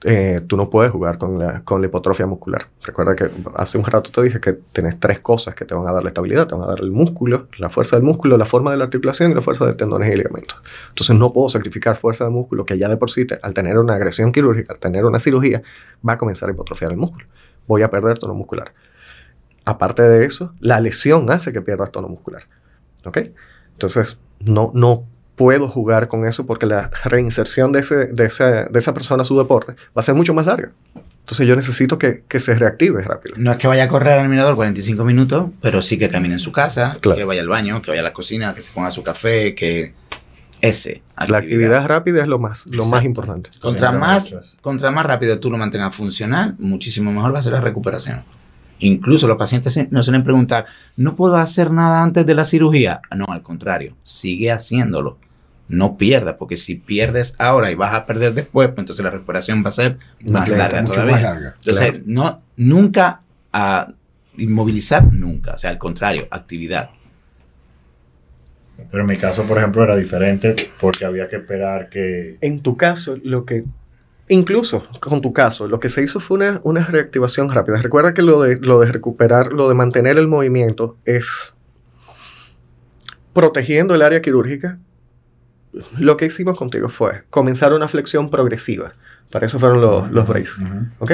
Eh, tú no puedes jugar con la, con la hipotrofia muscular. Recuerda que hace un rato te dije que tienes tres cosas que te van a dar la estabilidad. Te van a dar el músculo, la fuerza del músculo, la forma de la articulación y la fuerza de tendones y ligamentos. Entonces no puedo sacrificar fuerza de músculo que ya de por sí, al tener una agresión quirúrgica, al tener una cirugía, va a comenzar a hipotrofiar el músculo. Voy a perder tono muscular. Aparte de eso, la lesión hace que pierdas tono muscular. ¿Ok? Entonces, no, no puedo jugar con eso porque la reinserción de, ese, de, esa, de esa persona a su deporte va a ser mucho más larga. Entonces yo necesito que, que se reactive rápido. No es que vaya a correr al mirador 45 minutos, pero sí que camine en su casa, Claro. que vaya al baño, que vaya a la cocina, que se ponga su café, que ese. La actividad rápida es lo más, lo más importante. Contra más, contra más rápido tú lo mantengas funcional, muchísimo mejor va a ser la recuperación. Incluso los pacientes se- nos suelen preguntar, ¿no puedo hacer nada antes de la cirugía? No, al contrario, sigue haciéndolo. No pierdas, porque si pierdes ahora y vas a perder después, pues entonces la recuperación va a ser más larga Mucho todavía. más larga. Entonces, Claro. no, nunca a inmovilizar, nunca. O sea, al contrario, actividad. Pero en mi caso, por ejemplo, era diferente porque había que esperar que... En tu caso, lo que... Incluso con tu caso, lo que se hizo fue una, una reactivación rápida. Recuerda que lo de, lo de recuperar, lo de mantener el movimiento es protegiendo el área quirúrgica, lo que hicimos contigo fue comenzar una flexión progresiva. Para eso fueron los, los braces. Ujú. ¿Ok?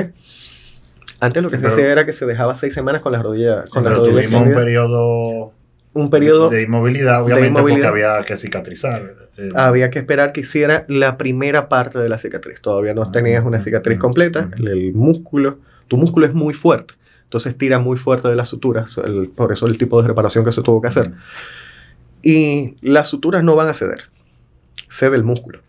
Antes lo que Sí, se hacía era que se dejaba seis semanas con las rodillas. Con las Pero rodillas tuvimos un periodo, un periodo de inmovilidad, obviamente, inmovilidad. porque había que cicatrizar. Eh, había que esperar que hiciera la primera parte de la cicatriz. Todavía no tenías una cicatriz completa. El, el músculo, tu músculo es muy fuerte. Entonces tira muy fuerte de las suturas. el- por eso el tipo de reparación que se tuvo que hacer. Y las suturas no van a ceder. Cede el músculo.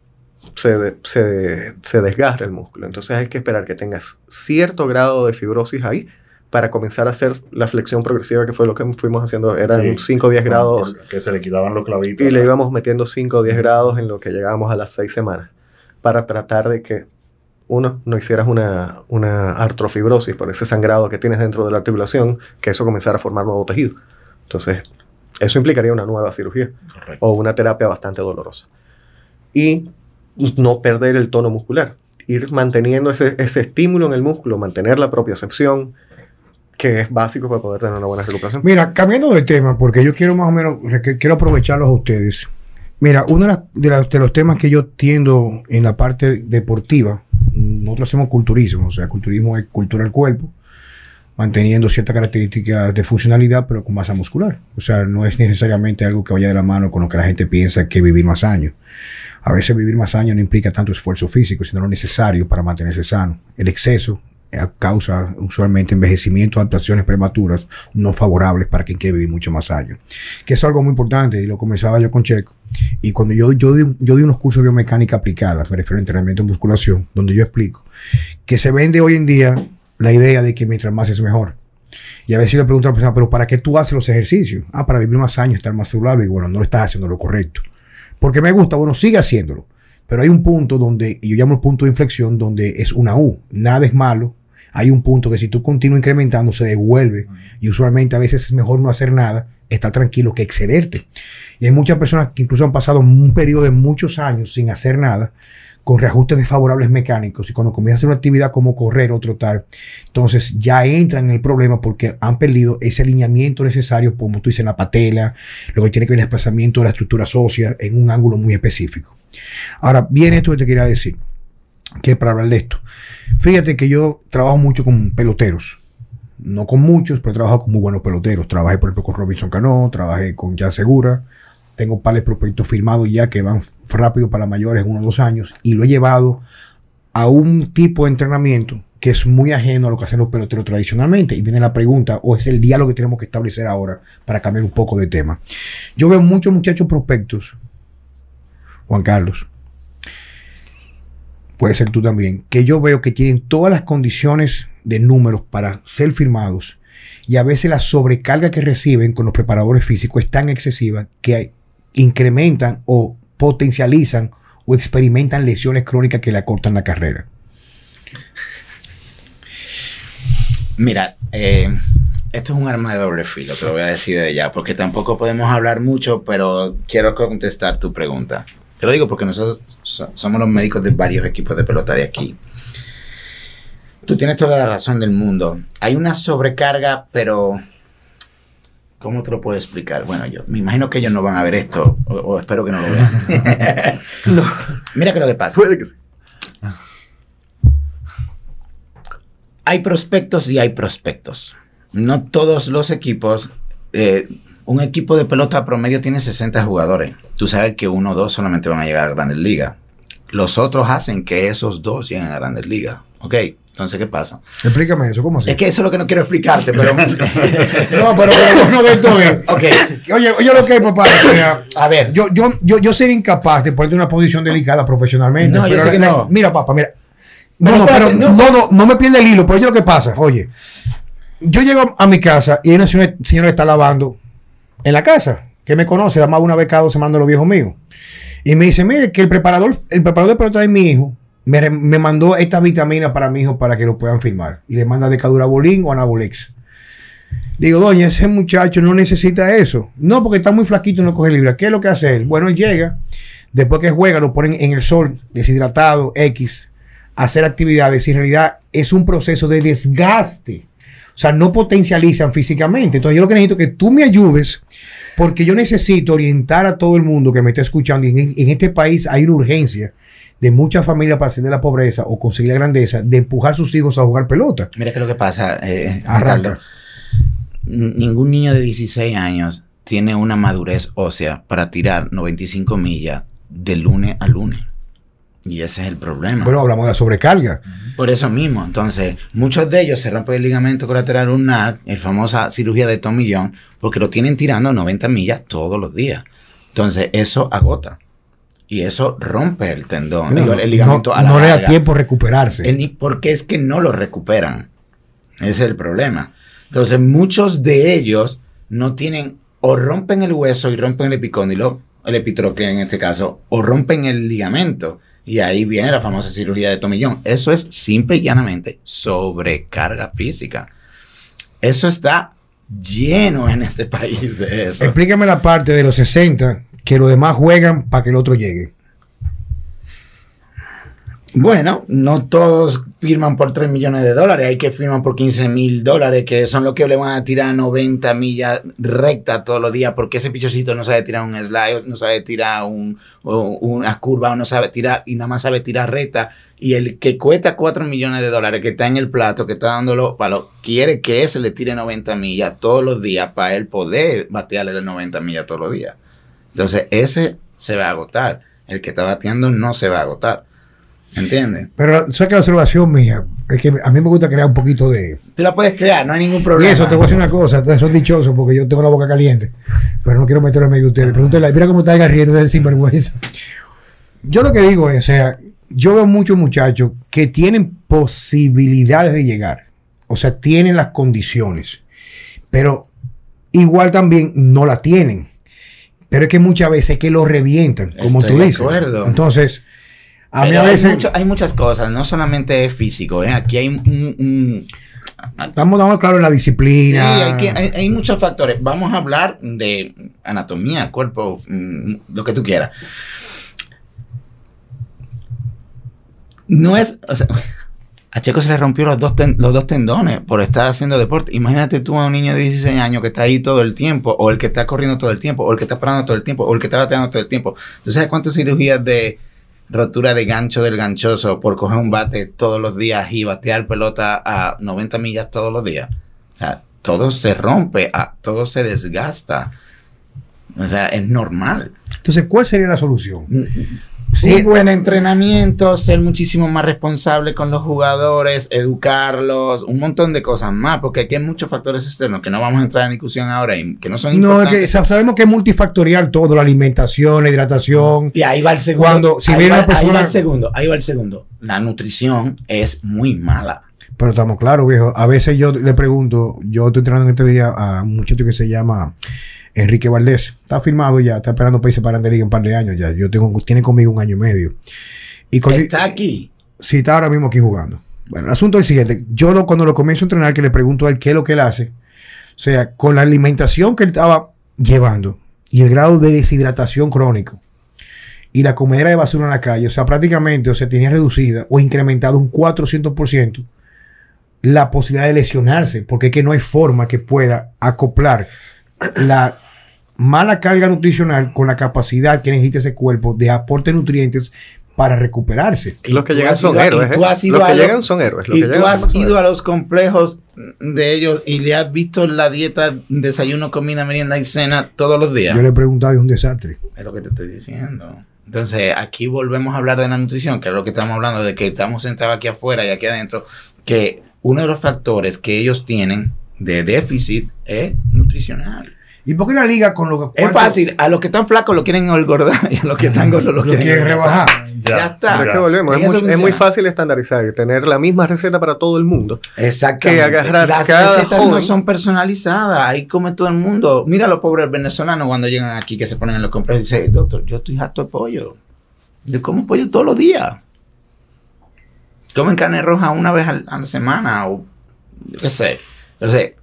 Se, de- se, se desgarra el músculo. Entonces hay que esperar que tengas cierto grado de fibrosis ahí para comenzar a hacer la flexión progresiva, que fue lo que fuimos haciendo. Eran Sí. 5 o 10 grados. Que se le quitaban los clavitos. Y le íbamos metiendo 5 o 10 grados en lo que llegábamos a las 6 semanas para tratar de que, uno, no hicieras una, una artrofibrosis por ese sangrado que tienes dentro de la articulación, que eso comenzara a formar nuevo tejido. Entonces, eso implicaría una nueva cirugía Correcto. o una terapia bastante dolorosa. Y no perder el tono muscular, ir manteniendo ese, ese estímulo en el músculo, mantener la propiocepción, que es básico para poder tener una buena recuperación. Mira, cambiando de tema, porque yo quiero más o menos, quiero aprovecharlos a ustedes. Mira, uno de, los temas que yo tiendo en la parte deportiva, nosotros hacemos culturismo, o sea, culturismo es cultura del cuerpo, manteniendo ciertas características de funcionalidad, pero con masa muscular. O sea, no es necesariamente algo que vaya de la mano con lo que la gente piensa que vivir más años. A veces vivir más años no implica tanto esfuerzo físico, sino lo necesario para mantenerse sano. El exceso eh, causa usualmente envejecimiento, adaptaciones prematuras no favorables para quien quiere vivir mucho más años. Que es algo muy importante y lo comenzaba yo con Checo. Y cuando yo, yo, yo di unos cursos de biomecánica aplicada, me refiero a entrenamiento en musculación, donde yo explico que se vende hoy en día la idea de que mientras más es mejor. Y a veces le pregunto a la persona, pero ¿para qué tú haces los ejercicios? Ah, para vivir más años, estar más saludable. Y bueno, no lo estás haciendo lo correcto. Porque me gusta, bueno, sigue haciéndolo. Pero hay un punto donde, y yo llamo el punto de inflexión, donde es una U. Nada es malo. Hay un punto que si tú continúas incrementando, se devuelve. Y usualmente a veces es mejor no hacer nada, estar tranquilo, que excederte. Y hay muchas personas que incluso han pasado un periodo de muchos años sin hacer nada, con reajustes desfavorables mecánicos. Y cuando comienza a hacer una actividad como correr o trotar, entonces ya entran en el problema porque han perdido ese alineamiento necesario, como tú dices, en la patela, lo que tiene que ver el desplazamiento de la estructura ósea en un ángulo muy específico. Ahora, viene esto que te quería decir, que para hablar de esto. Fíjate que yo trabajo mucho con peloteros. No con muchos, pero trabajo con muy buenos peloteros. Trabajé, por ejemplo, con Robinson Cano, trabajé con Jan Segura. Tengo pares prospectos firmados ya que van rápido para mayores en unos dos años. Y lo he llevado a un tipo de entrenamiento que es muy ajeno a lo que hacen los peloteros tradicionalmente. Y viene la pregunta, o es el diálogo que tenemos que establecer ahora para cambiar un poco de tema. Yo veo muchos muchachos prospectos, Juan Carlos, puede ser tú también, que yo veo que tienen todas las condiciones de números para ser firmados y a veces la sobrecarga que reciben con los preparadores físicos es tan excesiva que incrementan o potencializan o experimentan lesiones crónicas que le acortan la carrera. Mira, eh, esto es un arma de doble filo, te lo voy a decir de ya, porque tampoco podemos hablar mucho, pero quiero contestar tu pregunta. Te lo digo porque nosotros so- somos los médicos de varios equipos de pelota de aquí. Tú tienes toda la razón del mundo. Hay una sobrecarga, pero ¿cómo te lo puedo explicar? Bueno, yo me imagino que ellos no van a ver esto, o, o espero que no lo vean. <laughs> No, Mira que lo que pasa. puede que sí. hay prospectos y hay prospectos. No todos los equipos. eh, un equipo de pelota promedio tiene 60 jugadores. Tú sabes que uno o dos solamente van a llegar a grandes ligas. Los otros hacen que esos dos lleguen a grandes ligas. ¿Ok? Entonces, ¿qué pasa? Explícame eso, ¿cómo así? Es que eso es lo que no quiero explicarte, pero... <laughs> No, pero, pero bueno de esto es. Oye, oye lo que es, papá. o sea, A ver. yo, yo, yo, yo sería incapaz de ponerte en una posición delicada profesionalmente. No, yo sé que no. Mira, papá, mira. No, Pero no, pero no, no. no, no, me pierde el hilo, pero oye lo que pasa. Oye, yo llego a mi casa y hay una señora, señora que está lavando en la casa, que me conoce, da más una vez cada dos semanas los viejos míos. Y me dice, mire, que el preparador, el preparador de pelota de mi hijo me, me mandó esta vitamina para mi hijo para que lo puedan firmar. Y le manda decadurabolín o anabolex. Digo, doña, ese muchacho no necesita eso. No, porque está muy flaquito y no coge libra. ¿Qué es lo que hace él? Bueno, él llega, después que juega, lo ponen en el sol, deshidratado, X, hacer actividades y en realidad es un proceso de desgaste. O sea, no potencializan físicamente. Entonces, yo lo que necesito es que tú me ayudes Porque yo necesito orientar a todo el mundo que me está escuchando. Y en este país hay una urgencia de muchas familias para salir de la pobreza o conseguir la grandeza de empujar a sus hijos a jugar pelota. Mira qué es lo que pasa, eh, Ningún niño de 16 años tiene una madurez ósea para tirar 95 millas de lunes a lunes. Y ese es el problema. Bueno, hablamos de la sobrecarga. Por eso mismo, entonces, muchos de ellos se rompen el ligamento colateral ulnar, el famosa cirugía de Tommy John, porque lo tienen tirando 90 millas todos los días. Entonces, eso agota. Y eso rompe el tendón, digo, el ligamento no, a la no le da tiempo recuperarse. El porque es que no lo recuperan. Ese es el problema. Entonces, muchos de ellos no tienen, o rompen el hueso y rompen el epicóndilo, el epitrocleo en este caso, o rompen el ligamento. Y ahí viene la famosa cirugía de tomillón. Eso es simple y llanamente sobrecarga física. Eso está lleno en este país de eso. Explícame la parte de los 60 que los demás juegan para que el otro llegue. Bueno, no todos firman por 3 millones de dólares, hay que firman por 15 mil dólares, que son los que le van a tirar 90 millas recta todos los días, porque ese pichocito no sabe tirar un slide, no sabe tirar una curva, no sabe tirar, y nada más sabe tirar recta. Y el que cuesta 4 millones de dólares, que está en el plato, que está dándolo palo, quiere que ese le tire 90 millas todos los días para él poder batearle las 90 millas todos los días. Entonces, ese se va a agotar. El que está bateando no se va a agotar. ¿Entiendes? Pero sabes que la observación mía es que a mí me gusta crear un poquito de... Tú la puedes crear, no hay ningún Y problema. eso, te voy a decir una cosa, ustedes son dichosos porque yo tengo la boca caliente, pero no quiero meterlo en medio de ustedes. Pregúntale, mira cómo está riendo de sinvergüenza. Yo lo que digo es, o sea, yo veo muchos muchachos que tienen posibilidades de llegar, o sea, tienen las condiciones, pero igual también no la tienen. Pero es que muchas veces es que lo revientan, como Estoy tú de dices. acuerdo. Entonces, a mí a hay, veces... mucho- hay muchas cosas, no solamente es físico. ¿eh? Aquí hay un, un- Estamos dando claro en la Sí, disciplina. hay, que- hay- hay muchos factores. Vamos a hablar de anatomía, cuerpo, mm, lo que tú quieras. No es. o sea, a Checo se le rompió los dos, ten- los dos tendones por estar haciendo deporte. Imagínate tú a un niño de 16 años que está ahí todo el tiempo, o el que está corriendo todo el tiempo, o el que está parando todo el tiempo, o el que está bateando todo el tiempo. ¿Tú sabes cuántas cirugías de rotura de gancho del ganchoso por coger un bate todos los días y batear pelota a 90 millas todos los días? O sea, todo se rompe, todo se desgasta. O sea, es normal. Entonces, ¿cuál sería la solución? Sí, un buen entrenamiento, ser muchísimo más responsable con los jugadores, educarlos, un montón de cosas más, porque aquí hay muchos factores externos que no vamos a entrar en discusión ahora y que no son No, es importantes. que sa- sabemos que es multifactorial todo, la alimentación, la hidratación. Y ahí va el segundo. Cuando- si ahí, viene va, una persona- ahí va el segundo. Ahí va el segundo. La nutrición es muy mala. Pero estamos claros, viejo. A veces yo le pregunto, yo estoy entrenando en este día a un muchacho que se llama Enrique Valdés. Está firmado ya, está esperando para irse para Grande Liga en un par de años ya. Yo tengo, tiene conmigo un año y medio. Y con- Está aquí. Sí, está ahora mismo aquí jugando. Bueno, el asunto es el siguiente. Yo lo, cuando lo comienzo a entrenar, que le pregunto a él qué es lo que él hace, o sea, con la alimentación que él estaba llevando y el grado de deshidratación crónico y la comedera de basura en la calle, o sea, prácticamente, o sea, tenía reducida o incrementado un 400% la posibilidad de lesionarse, porque es que no hay forma que pueda acoplar la mala carga nutricional con la capacidad que necesita ese cuerpo de aporte de nutrientes para recuperarse. Los que llegan son a- y héroes. tú ¿eh? has llegan son héroes. Y tú has ido héroes. a los complejos de ellos y le has visto la dieta, desayuno, comida, merienda y cena todos los días. Yo le he preguntado y es un desastre. Es lo que te estoy diciendo. Entonces, aquí volvemos a hablar de la nutrición, que es lo que estamos hablando, de que estamos sentados aquí afuera y aquí adentro, que uno de los factores que ellos tienen de déficit es nutricional. ¿Y por qué la liga con lo que Es fácil, a los que están flacos lo quieren engordar y a los que están gordos lo, quieren, quieren rebajar. Ya, está. Pero es que volvemos. Es muy, es muy fácil estandarizar y tener la misma receta para todo el mundo. Exactamente. que agarrar Las cada recetas no joven. son personalizadas. Ahí come todo el mundo. Mira los pobres venezolanos cuando llegan aquí que se ponen en los complejos y dicen, doctor, yo estoy harto de pollo. Yo como pollo todos los días. Comen carne roja una vez a la semana o yo qué sé. Entonces,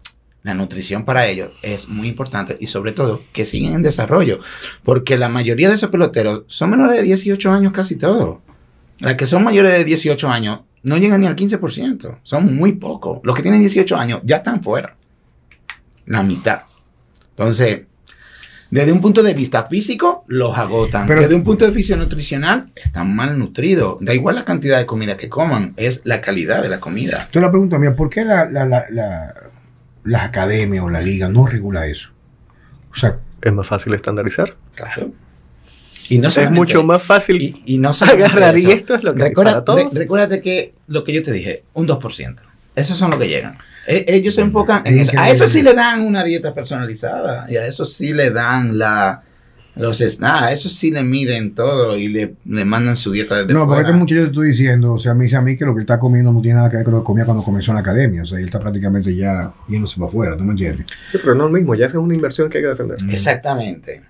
la nutrición para ellos es muy importante y sobre todo que siguen en desarrollo. Porque la mayoría de esos peloteros son menores de 18 años casi todos. Las que son mayores de 18 años no llegan ni al 15%. Son muy pocos. Los que tienen 18 años ya están fuera. La mitad. Entonces, Desde un punto de vista físico, los agotan. Pero- Desde un punto de vista nutricional, están mal nutridos. Da igual la cantidad de comida que coman, es la calidad de la comida. Entonces la pregunta mía, ¿por qué la, la, la, la, las academias o la liga no regula eso? O sea, Es más fácil estandarizar. Claro. Y no Es mucho más fácil. Y, y no agarrar, y eso. esto es lo que Recuerda- para todos. re- recuérdate que lo que yo te dije, un 2%. Esos son los que llegan. E- ellos se enfocan en Es eso. A eso sí le dan una dieta personalizada. Y a eso sí le dan la los snacks. A eso sí le miden todo y le, le mandan su dieta desde no, porque fuera. este muchacho te estoy diciendo, o sea, me dice a mí que lo que él está comiendo no tiene nada que ver con lo que comía cuando comenzó en la academia. O sea, él está prácticamente ya yéndose para afuera, ¿tú me entiendes? Sí, pero no es lo mismo. Ya es una inversión que hay que defender. Exactamente.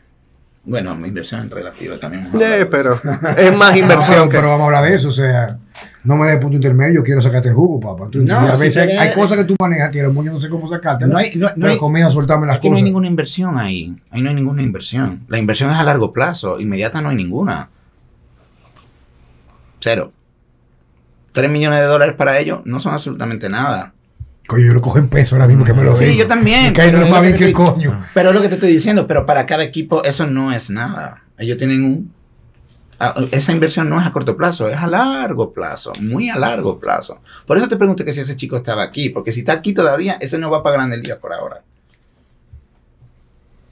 Bueno, mi inversión relativa también. de pero <laughs> es más No, inversión pero, que... pero vamos a hablar de eso, o sea, no me des punto intermedio, quiero sacarte el jugo, papá. Tú, No, a si veces hay, cosas que tú manejas, tío, yo no sé cómo sacarte. No hay, no, pero hay- comida, soltame las Es que no cosas. hay ninguna inversión ahí. Ahí no hay ninguna inversión. La inversión es a largo plazo. Inmediata no hay ninguna. Cero. Tres millones de dólares para ellos no son absolutamente nada. Coño, yo lo cojo en peso ahora mismo que me lo Sí, yo también, Me cae pero no es más lo bien que que el te- coño. Pero es lo que te estoy diciendo. Pero para cada equipo eso no es nada. Ellos tienen un... a- Esa inversión no es a corto plazo, es a largo plazo, muy a largo plazo. Por eso te pregunto que si ese chico estaba aquí, porque si está aquí todavía, ese no va para Grandes Ligas por ahora.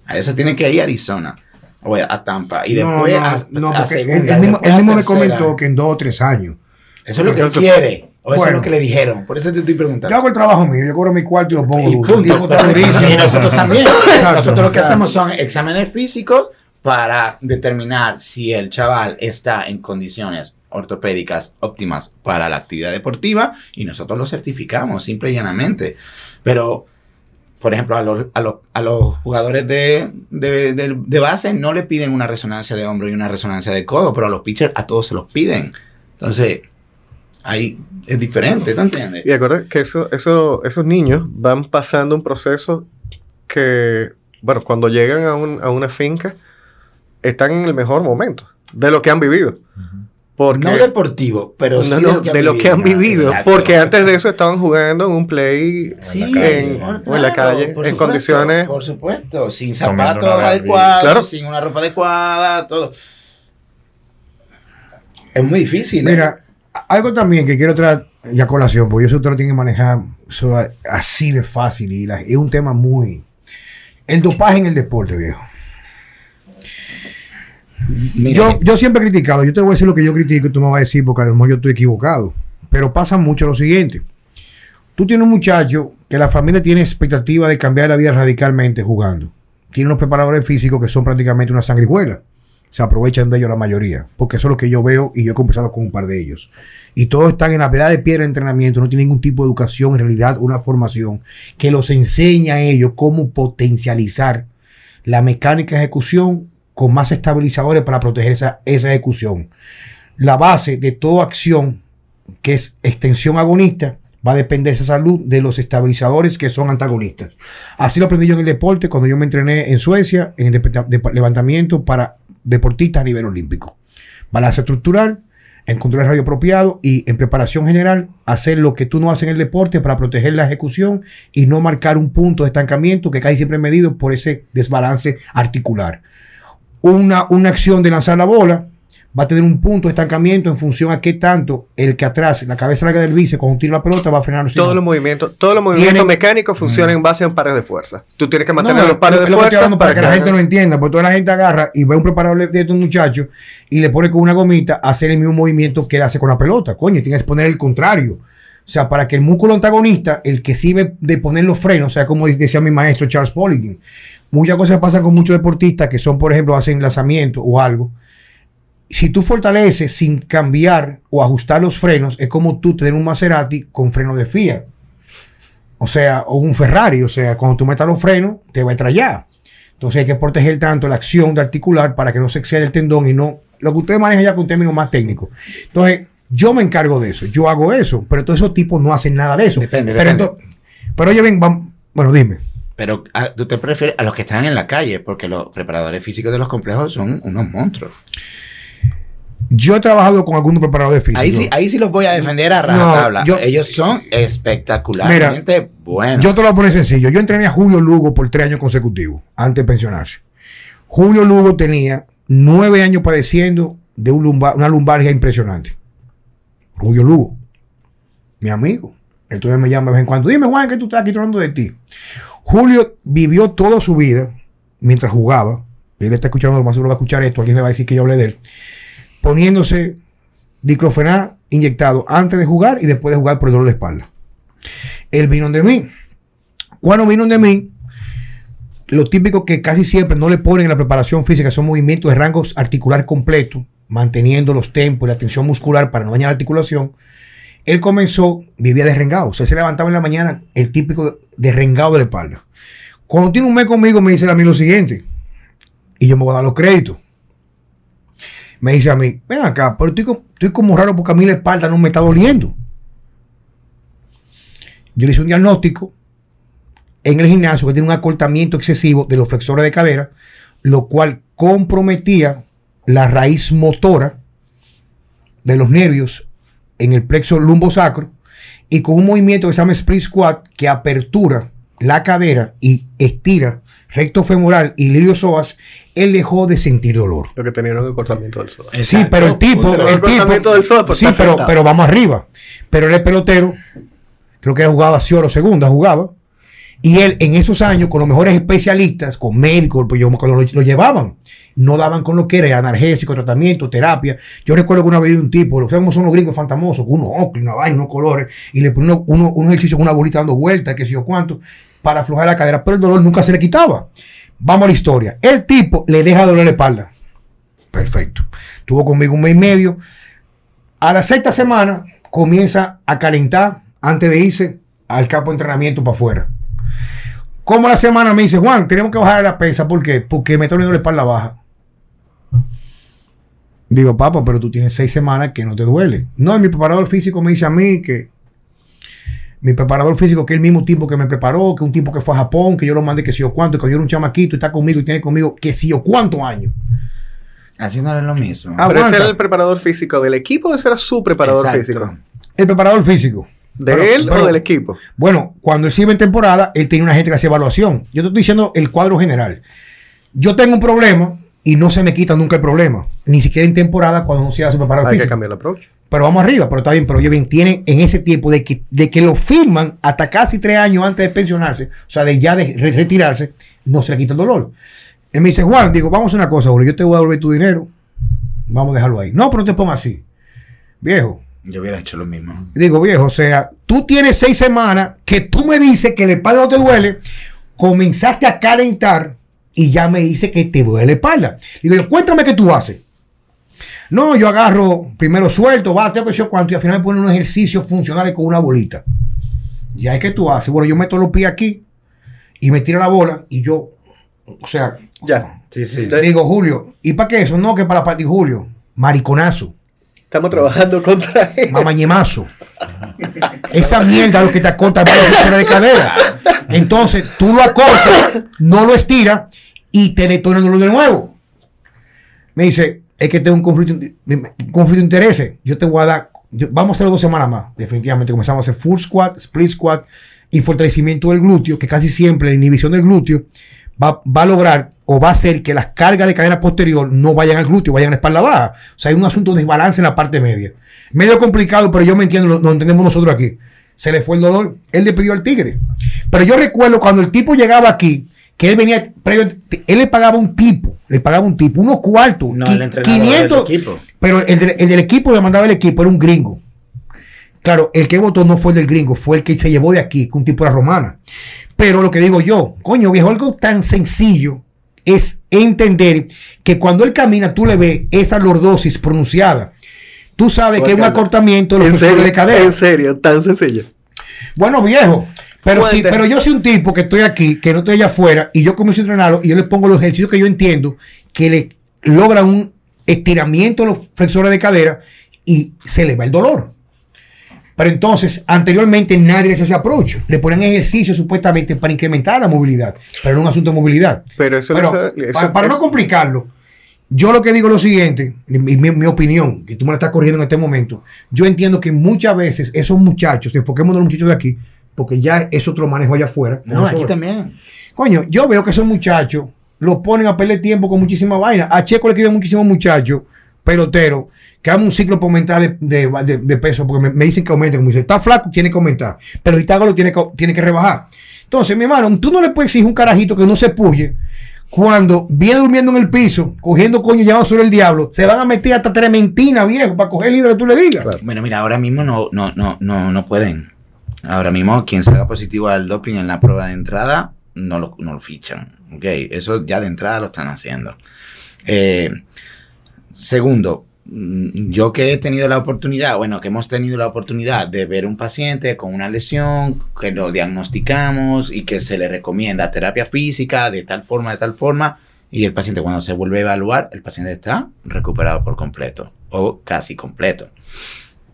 A ese tiene que ir a Arizona o a Tampa y después no, a, no, a segunda, él, mismo, él me comentó que en dos o tres años. Eso es lo que él quiere. O eso es lo que le dijeron. Por eso te estoy Yo preguntando. hago el trabajo mío, yo cobro mi cuarto y lo pongo. Y punto. Y nosotros también. Exacto. nosotros lo que Claro. hacemos son exámenes físicos para determinar si el chaval está en condiciones ortopédicas óptimas para la actividad deportiva y nosotros lo certificamos simple y llanamente. Pero, por ejemplo, a los, a los, a los jugadores de, de, de- de base no le piden una resonancia de hombro y una resonancia de codo, pero a los pitchers a todos se los piden. Entonces, ahí es diferente, ¿tú entiendes? Y acuerda que eso, eso, esos niños van pasando un proceso que, bueno, cuando llegan a, un- a una finca, están en el mejor momento de lo que han vivido. Porque, no deportivo, pero sí no, de lo que han vivido. vivido. Exacto. Porque antes de eso estaban jugando en un play Sí, en en- o en la calle, en supuesto, condiciones- Por supuesto, sin zapatos adecuados, Claro. sin una ropa adecuada, todo. Es muy difícil. ¿eh? Mira, algo también que quiero traer ya colación, porque yo sé que usted lo tiene que manejar eso a- así de fácil y la- es un tema muy... El dopaje en el deporte, viejo. Mira, Yo, yo siempre he criticado, yo te voy a decir lo que yo critico y tú me vas a decir porque a lo mejor yo estoy equivocado. Pero pasa mucho lo siguiente. Tú tienes un muchacho que la familia tiene expectativa de cambiar la vida radicalmente jugando. Tiene unos preparadores físicos que son prácticamente una sangrijuela. Se aprovechan de ellos la mayoría, porque eso es lo que yo veo y yo he conversado con un par de ellos. Y todos están en la edad de piedra de entrenamiento, no tienen ningún tipo de educación, en realidad una formación que los enseña a ellos cómo potencializar la mecánica de ejecución con más estabilizadores para proteger esa, esa ejecución. La base de toda acción que es extensión agonista va a depender esa salud de los estabilizadores que son antagonistas. Así lo aprendí yo en el deporte cuando yo me entrené en Suecia en el levantamiento para deportistas a nivel olímpico. Balance estructural, encontrar el radio apropiado y en preparación general hacer lo que tú no haces en el deporte para proteger la ejecución y no marcar un punto de estancamiento que casi siempre medido por ese desbalance articular. Una, una acción de lanzar la bola va a tener un punto de estancamiento en función a qué tanto el que atrás, la cabeza larga del bíceps, cuando tira la pelota, va a frenar. todos no. los movimientos, todos los movimientos Tienen- mecánicos funcionan en base a pares de fuerza. Tú tienes que mantener No, los pares es de que estoy fuerza hablando para que la gente lo entienda, porque toda la gente agarra y ve un preparador de estos muchachos y le pone con una gomita a hacer el mismo movimiento que él hace con la pelota. Coño, tienes que poner el contrario. O sea, para que el músculo antagonista, el que sirve de poner los frenos, o sea, como decía mi maestro Charles Poliquin, muchas cosas pasan con muchos deportistas que son, por ejemplo, hacen lanzamiento o algo. Si tú fortaleces sin cambiar o ajustar los frenos, es como tú tener un Maserati con freno de Fiat. O sea, o un Ferrari. O sea, cuando tú metas los frenos, te va a estrellar. Entonces hay que proteger tanto la acción de articular para que no se exceda el tendón y no. Lo que ustedes manejan ya con términos más técnicos. Entonces, yo me encargo de eso. Yo hago eso. Pero todos esos tipos no hacen nada de eso. Depende, pero, depende. ento- pero oye, ven, bueno, dime. Pero ah, tú te prefieres a los que están en la calle, porque los preparadores físicos de los complejos son unos monstruos. Yo he trabajado con algunos preparadores físicos. Ahí sí, ahí sí los voy a defender a No, rajatabla. yo- Ellos son espectacularmente buenos. Yo te lo voy a poner sencillo. Yo entrené a Julio Lugo por tres años consecutivos, antes de pensionarse. Julio Lugo tenía nueve años padeciendo de un lumbar- una lumbalgia impresionante. Julio Lugo, mi amigo. Entonces me llama de vez en cuando. Dime, Juan, que tú estás aquí hablando de ti. Julio vivió toda su vida mientras jugaba. Él está escuchando, lo más seguro va a escuchar esto. Alguien le va a decir que yo hablé de él. Poniéndose diclofenac inyectado antes de jugar y después de jugar por el dolor de espalda. Él vino de mí. Cuando vino de mí, lo típico que casi siempre no le ponen en la preparación física son movimientos de rangos articular completo, manteniendo los tempos y la tensión muscular para no dañar la articulación. Él comenzó, vivía de rengado. O sea, se levantaba en la mañana el típico de rengado de la espalda. Cuando tiene un mes conmigo, me dice a mí lo siguiente. Y yo me voy a dar los créditos. Me dice a mí, ven acá, pero estoy, co- estoy como raro porque a mí la espalda no me está doliendo. Yo le hice un diagnóstico en el gimnasio que tiene un acortamiento excesivo de los flexores de cadera, lo cual comprometía la raíz motora de los nervios en el plexo lumbosacro y con un movimiento que se llama split squat que apertura la cadera y estira recto femoral y iliosoas, él dejó de sentir dolor. Lo que tenía era un cortamiento del sol. Sí, Exacto. pero el tipo, Un el cortamiento del sol, pues, sí, pero, pero vamos arriba. Pero él es pelotero, creo que él jugaba Cioro segunda, jugaba. Y él en esos años, con los mejores especialistas, con médicos, pues yo me acuerdo, lo, lo llevaban. No daban con lo que era, analgésico, tratamiento, terapia. Yo recuerdo que una vez un tipo, lo que sabemos son los gringos fantamosos, con unos una vaina, unos colores, y le ponía uno, uno, un ejercicio con una bolita dando vueltas, qué sé yo cuánto, para aflojar la cadera, pero el dolor nunca se le quitaba. Vamos a la historia. El tipo le deja doler la espalda. Perfecto. Estuvo conmigo un mes y medio. A la sexta semana comienza a calentar antes de irse al campo de entrenamiento para afuera. Como la semana me dice, Juan, tenemos que bajar la pesa. ¿Por qué? Porque me está doliendo la espalda baja. Digo, papá, pero tú tienes seis semanas que no te duele. No, mi preparador físico me dice a mí que mi preparador físico, que es el mismo tipo que me preparó, que un tipo que fue a Japón, que yo lo mandé que si yo cuánto, que yo era un chamaquito y está conmigo y tiene conmigo que si yo cuántos años. Haciéndole lo mismo. Ah, Pero ese era el preparador físico del equipo o ese era su preparador Exacto. físico. El preparador físico. ¿De Pero- él pero- o del equipo? Bueno, cuando él iba en temporada, él tenía una gente que hacía evaluación. Yo te estoy diciendo el cuadro general. Yo tengo un problema y no se me quita nunca el problema. Ni siquiera en temporada cuando no se hace preparador Hay que físico. cambiar el approach. Pero vamos arriba, pero está bien, pero oye bien, tienen en ese tiempo de que, de que lo firman hasta casi tres años antes de pensionarse, o sea, de ya de re- retirarse, no se le quita el dolor. Él me dice, Juan, digo, vamos a hacer una cosa, Julio, yo te voy a devolver tu dinero, vamos a dejarlo ahí. No, pero no te pongas así. Viejo, Yo hubiera hecho lo mismo. Digo, viejo, o sea, tú tienes seis semanas que tú me dices que la espalda no te duele, comenzaste a calentar y ya me dice que te duele la espalda. Digo, yo, cuéntame qué tú haces. No, yo agarro primero suelto, va, tengo que sé yo cuánto, y al final me ponen unos ejercicios funcionales con una bolita. Ya es que tú haces. Bueno, yo meto los pies aquí y me tira la bola y yo, o sea, Ya. Sí, sí. Digo, Julio, ¿y para qué eso? No, que para para Julio, mariconazo. Estamos trabajando contra él. mamañemazo. Esa mierda es lo que te acorta la flexora de cadera. Entonces, tú lo acortas, no lo estiras y te detona el dolor de nuevo. Me dice, es que tengo un conflicto, un conflicto de intereses. Yo te voy a dar, vamos a hacer dos semanas más. Definitivamente comenzamos a hacer full squat, split squat y fortalecimiento del glúteo, que casi siempre la inhibición del glúteo va, va a lograr o va a hacer que las cargas de cadena posterior no vayan al glúteo, vayan a la espalda baja. O sea, hay un asunto de desbalance en la parte media. Medio complicado, pero yo me entiendo, lo, lo entendemos nosotros aquí. Se le fue el dolor, él le pidió al tigre. Pero yo recuerdo cuando el tipo llegaba aquí, que él venía, previo, él le pagaba un tipo, le pagaba un tipo, unos cuartos, No, qui- el entrenador del equipo. pero el del, el del equipo le mandaba el equipo, era un gringo. Claro, el que votó no fue el del gringo, fue el que se llevó de aquí, que un tipo era romana. Pero lo que digo yo, coño, viejo, algo tan sencillo es entender que cuando él camina, tú le ves esa lordosis pronunciada. Tú sabes que es un acortamiento de los En flexores serio, de cadera. en serio, tan sencillo. Bueno, viejo. Pero, sí, pero yo soy un tipo que estoy aquí, que no estoy allá afuera, y yo comienzo a entrenarlo, y yo le pongo los ejercicios que yo entiendo, que le logran un estiramiento de los flexores de cadera y se le va el dolor. Pero entonces, anteriormente nadie le hacía ese approach. Le ponían ejercicios supuestamente para incrementar la movilidad, pero no un asunto de movilidad. Pero eso, Pero, eso- eso- para, para no complicarlo, yo lo que digo es lo siguiente, mi, mi- mi opinión, que tú me la estás corriendo en este momento, yo entiendo que muchas veces esos muchachos, enfoquemos en los muchachos de aquí, porque ya es otro manejo allá afuera. No, aquí también. Coño, yo veo que esos muchachos lo ponen a perder tiempo con muchísima vaina. A Checo le escriben muchísimos muchachos, peloteros, que hagan un ciclo por aumentar de, de- de- de peso, porque me, me dicen que aumente, como dice, está flaco, tiene que aumentar, pero si está gordo, tiene que, tiene que rebajar. Entonces, mi hermano, tú no le puedes exigir un carajito que no se puye cuando viene durmiendo en el piso, cogiendo coño y llevando sobre el diablo, se van a meter hasta trementina, viejo, para coger el libro que tú le digas. Bueno, mira, ahora mismo no, no, no, no, no pueden. Ahora mismo, quien salga positivo al doping en la prueba de entrada, no lo, fichan. ¿ok? Eso ya de entrada lo están haciendo. Eh, segundo, mm, yo que he tenido la oportunidad, bueno, que hemos tenido la oportunidad de ver un paciente con una lesión, que lo diagnosticamos y que se le recomienda terapia física de tal forma, de tal forma, y el paciente cuando se vuelve a evaluar, el paciente está recuperado por completo o casi completo.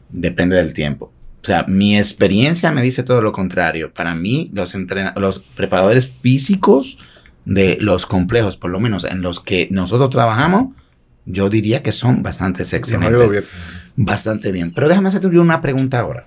Depende del tiempo. O sea, mi experiencia me dice todo lo contrario. Para mí, los, los preparadores físicos de los complejos, por lo menos en los que nosotros trabajamos, yo diría que son bastante excelentes. bien. Bastante bien. Pero déjame hacerte una pregunta ahora.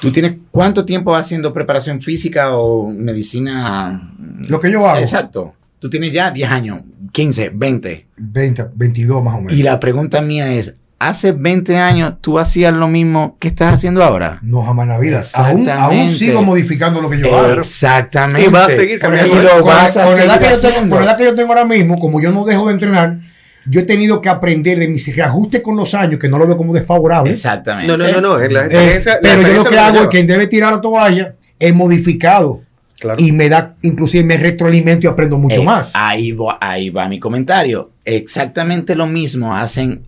¿Tú tienes cuánto tiempo haciendo preparación física o medicina? Lo que yo hago, Exacto. Tú tienes ya 10 años, 15, 20. 20, 22 más o menos. Y la pregunta mía es, ¿hace 20 años tú hacías lo mismo que estás haciendo ahora? No jamás en la vida. Aún, sigo modificando lo que yo hago. Exactamente. Y vas a seguir Con, cambiando. el- Y lo con- vas a con la edad seguir que yo tengo, haciendo. con la edad que yo tengo ahora mismo, como yo no dejo de entrenar, yo he tenido que aprender de mis reajustes con los años, que no lo veo como desfavorable. Exactamente. No, no, no, no. la Es- la pero yo lo que hago es que en vez de tirar la toalla, he modificado Claro. y me da, inclusive me retroalimento y aprendo mucho más. Ahí va, ahí va mi comentario. Exactamente lo mismo hacen.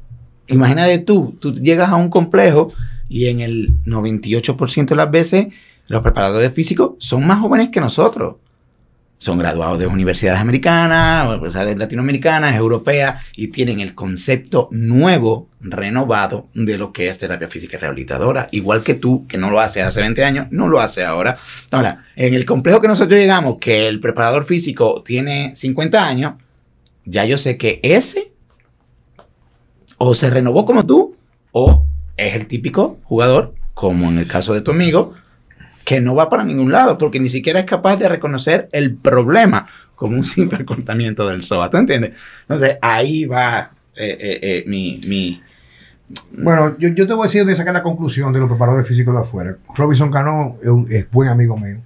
Imagínate tú, tú llegas a un complejo y en el 98% de las veces los preparadores físicos son más jóvenes que nosotros. Son graduados de universidades americanas, de latinoamericanas, europeas, y tienen el concepto nuevo, renovado, de lo que es terapia física rehabilitadora. Igual que tú, que no lo hace hace 20 años, no lo hace ahora. Ahora, en el complejo que nosotros llegamos, que el preparador físico tiene 50 años, ya yo sé que ese o se renovó como tú, o es el típico jugador, como en el caso de tu amigo, que no va para ningún lado, porque ni siquiera es capaz de reconocer el problema como un simple <laughs> cortamiento del SOA. ¿Tú entiendes? Entonces, ahí va eh, eh, eh, mi, mi... Bueno, yo, yo te voy a decir de sacar la conclusión de los preparadores físicos de afuera. Robinson Cano es, buen amigo mío.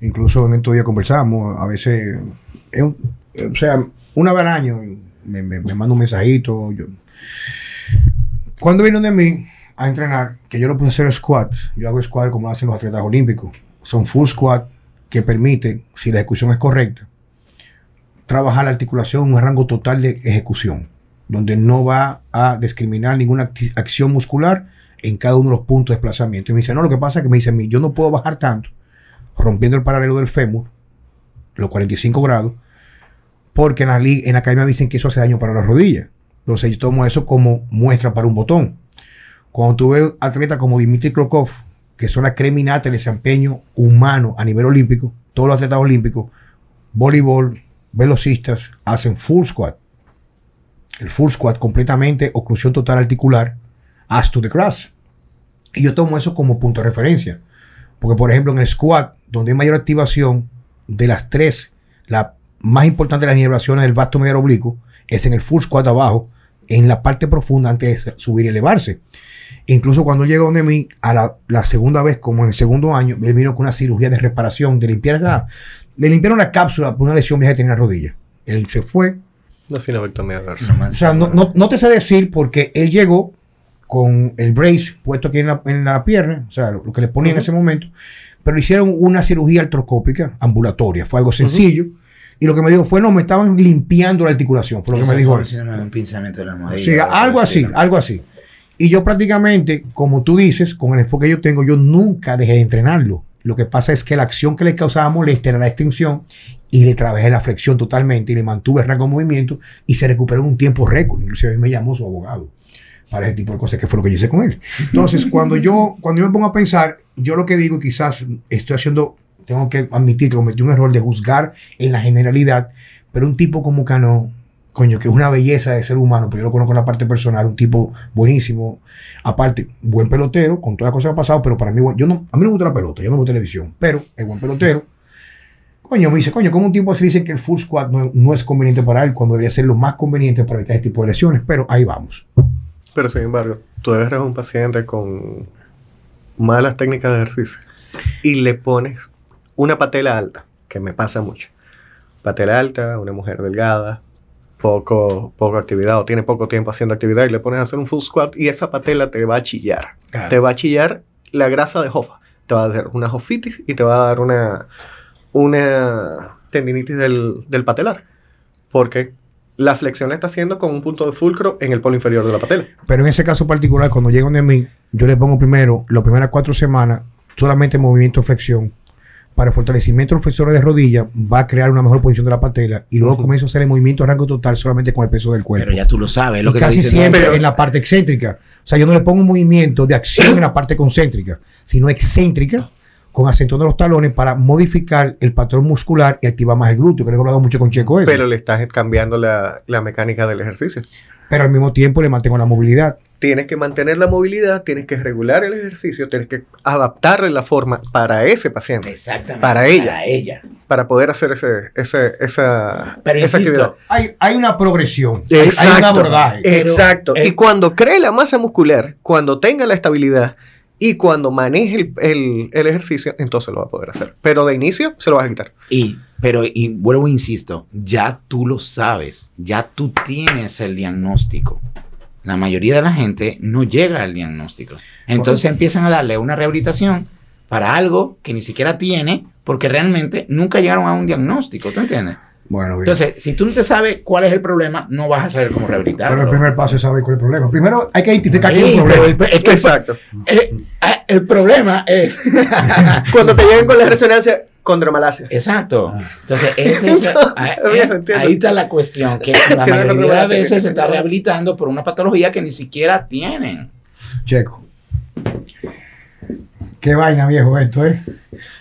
Incluso en estos días conversamos. A veces, o sea, una vez al año me, me- me manda un mensajito. yo- Cuando vienen de mí a entrenar, que yo lo puse a hacer squat, yo hago squat como lo hacen los atletas olímpicos. Son full squat que permite, si la ejecución es correcta, trabajar la articulación en un rango total de ejecución donde no va a discriminar ninguna acción muscular en cada uno de los puntos de desplazamiento. Y me dice, no, lo que pasa es que me dice a mí, yo no puedo bajar tanto, rompiendo el paralelo del fémur, los 45 grados, porque en la, en la academia dicen que eso hace daño para las rodillas. Entonces yo tomo eso como muestra para un botón. Cuando tú ves atletas como Dimitri Krokov, que son la creminata del desempeño humano a nivel olímpico, todos los atletas olímpicos, voleibol, velocistas, hacen full squat el full squat completamente, oclusión total articular, as to the grass. Y yo tomo eso como punto de referencia. Porque, por ejemplo, en el squat, donde hay mayor activación de las tres, la más importante de las nivelaciones del vasto medio oblicuo es en el full squat abajo, en la parte profunda antes de subir y elevarse. Incluso cuando llegó donde mí, a la, la segunda vez, como en el segundo año, él vino con una cirugía de reparación, de limpiar la, le limpiaron la cápsula por una lesión vieja que tenía en la rodilla. Él se fue, sinevectomía de o sea, no, no, no te sé decir porque él llegó con el brace puesto aquí en la, en la pierna, o sea, lo que le ponía en ese momento, pero le hicieron una cirugía artroscópica ambulatoria, fue algo sencillo. Y lo que me dijo fue, no, me estaban limpiando la articulación, fue lo que me dijo él. Un pinzamiento de la almohadilla, Sí, algo así, algo así. Y yo prácticamente, como tú dices, con el enfoque que yo tengo, yo nunca dejé de entrenarlo. Lo que pasa es que la acción que le causaba molestia era la extensión y le trabajé la flexión totalmente y le mantuve el rango de movimiento y se recuperó en un tiempo récord. Inclusive a mí me llamó su abogado para ese tipo de cosas, que fue lo que yo hice con él. Entonces, cuando yo, cuando yo me pongo a pensar, yo lo que digo, quizás estoy haciendo, tengo que admitir que cometí un error de juzgar en la generalidad, pero un tipo como Cano, coño, que es una belleza de ser humano, pero yo lo conozco en la parte personal, un tipo buenísimo, aparte, buen pelotero, con todas las cosas que ha pasado, pero para mí, yo no, a mí no me gusta la pelota, yo no veo televisión, pero es buen pelotero, Coño, me dice, coño, ¿cómo un tipo así dice que el full squat no, no es conveniente para él cuando debería ser lo más conveniente para evitar este tipo de lesiones? Pero ahí vamos. Pero sin embargo, tú eres un paciente con malas técnicas de ejercicio y le pones una patela alta, que me pasa mucho. Patela alta, una mujer delgada, poco, poco actividad o tiene poco tiempo haciendo actividad y le pones a hacer un full squat y esa patela te va a chillar. Claro. Te va a chillar la grasa de jofa. Te va a dar una jofitis y te va a dar una, una tendinitis del, del patelar. Porque la flexión la está haciendo con un punto de fulcro en el polo inferior de la patela. Pero en ese caso particular, cuando llegan de mí, yo le pongo primero, las primeras cuatro semanas, solamente movimiento flexión. Para el fortalecimiento de los flexores de rodilla, va a crear una mejor posición de la patela y luego Ujú. comienzo a hacer el movimiento de rango total solamente con el peso del cuerpo. Pero ya tú lo sabes, lo y que casi dice, siempre en la parte excéntrica. O sea, yo no le pongo un movimiento de acción en la parte concéntrica, sino excéntrica, con acento de los talones para modificar el patrón muscular y activar más el glúteo. Creo que lo he hablado mucho con Checo eso. Pero le estás cambiando la, la mecánica del ejercicio. Pero al mismo tiempo le mantengo la movilidad. Tienes que mantener la movilidad, tienes que regular el ejercicio, tienes que adaptarle la forma para ese paciente, Exactamente. Para ella. Para ella. para poder hacer ese, ese, esa, Pero esa insisto, Hay, hay una progresión, hay- hay, Exacto. un abordaje. Pero, Exacto. eh, y cuando cree la masa muscular, cuando tenga la estabilidad y cuando maneje el, el- el ejercicio, entonces lo va a poder hacer. Pero de inicio se lo vas a quitar. Y, pero, y vuelvo e insisto, ya tú lo sabes, ya tú tienes el diagnóstico. La mayoría de la gente no llega al diagnóstico. Entonces empiezan a darle una rehabilitación para algo que ni siquiera tiene, porque realmente nunca llegaron a un diagnóstico, ¿tú entiendes? Bueno, bien. Entonces, si tú no te sabes cuál es el problema, no vas a saber cómo rehabilitarlo. pero el primer paso es saber cuál es el problema. Primero hay que identificar Sí, qué es el problema. el, es que el- Exacto. eh, ah, el problema es... <laughs> Cuando te lleguen con la resonancia, condromalacia. Exacto. Entonces, ese es- Entonces, ahí, <laughs> bien, entiendo. ahí está la cuestión, que la <laughs> mayoría de veces se está rehabilitando por una patología que ni siquiera tienen. Checo. Qué vaina, viejo, esto, ¿eh?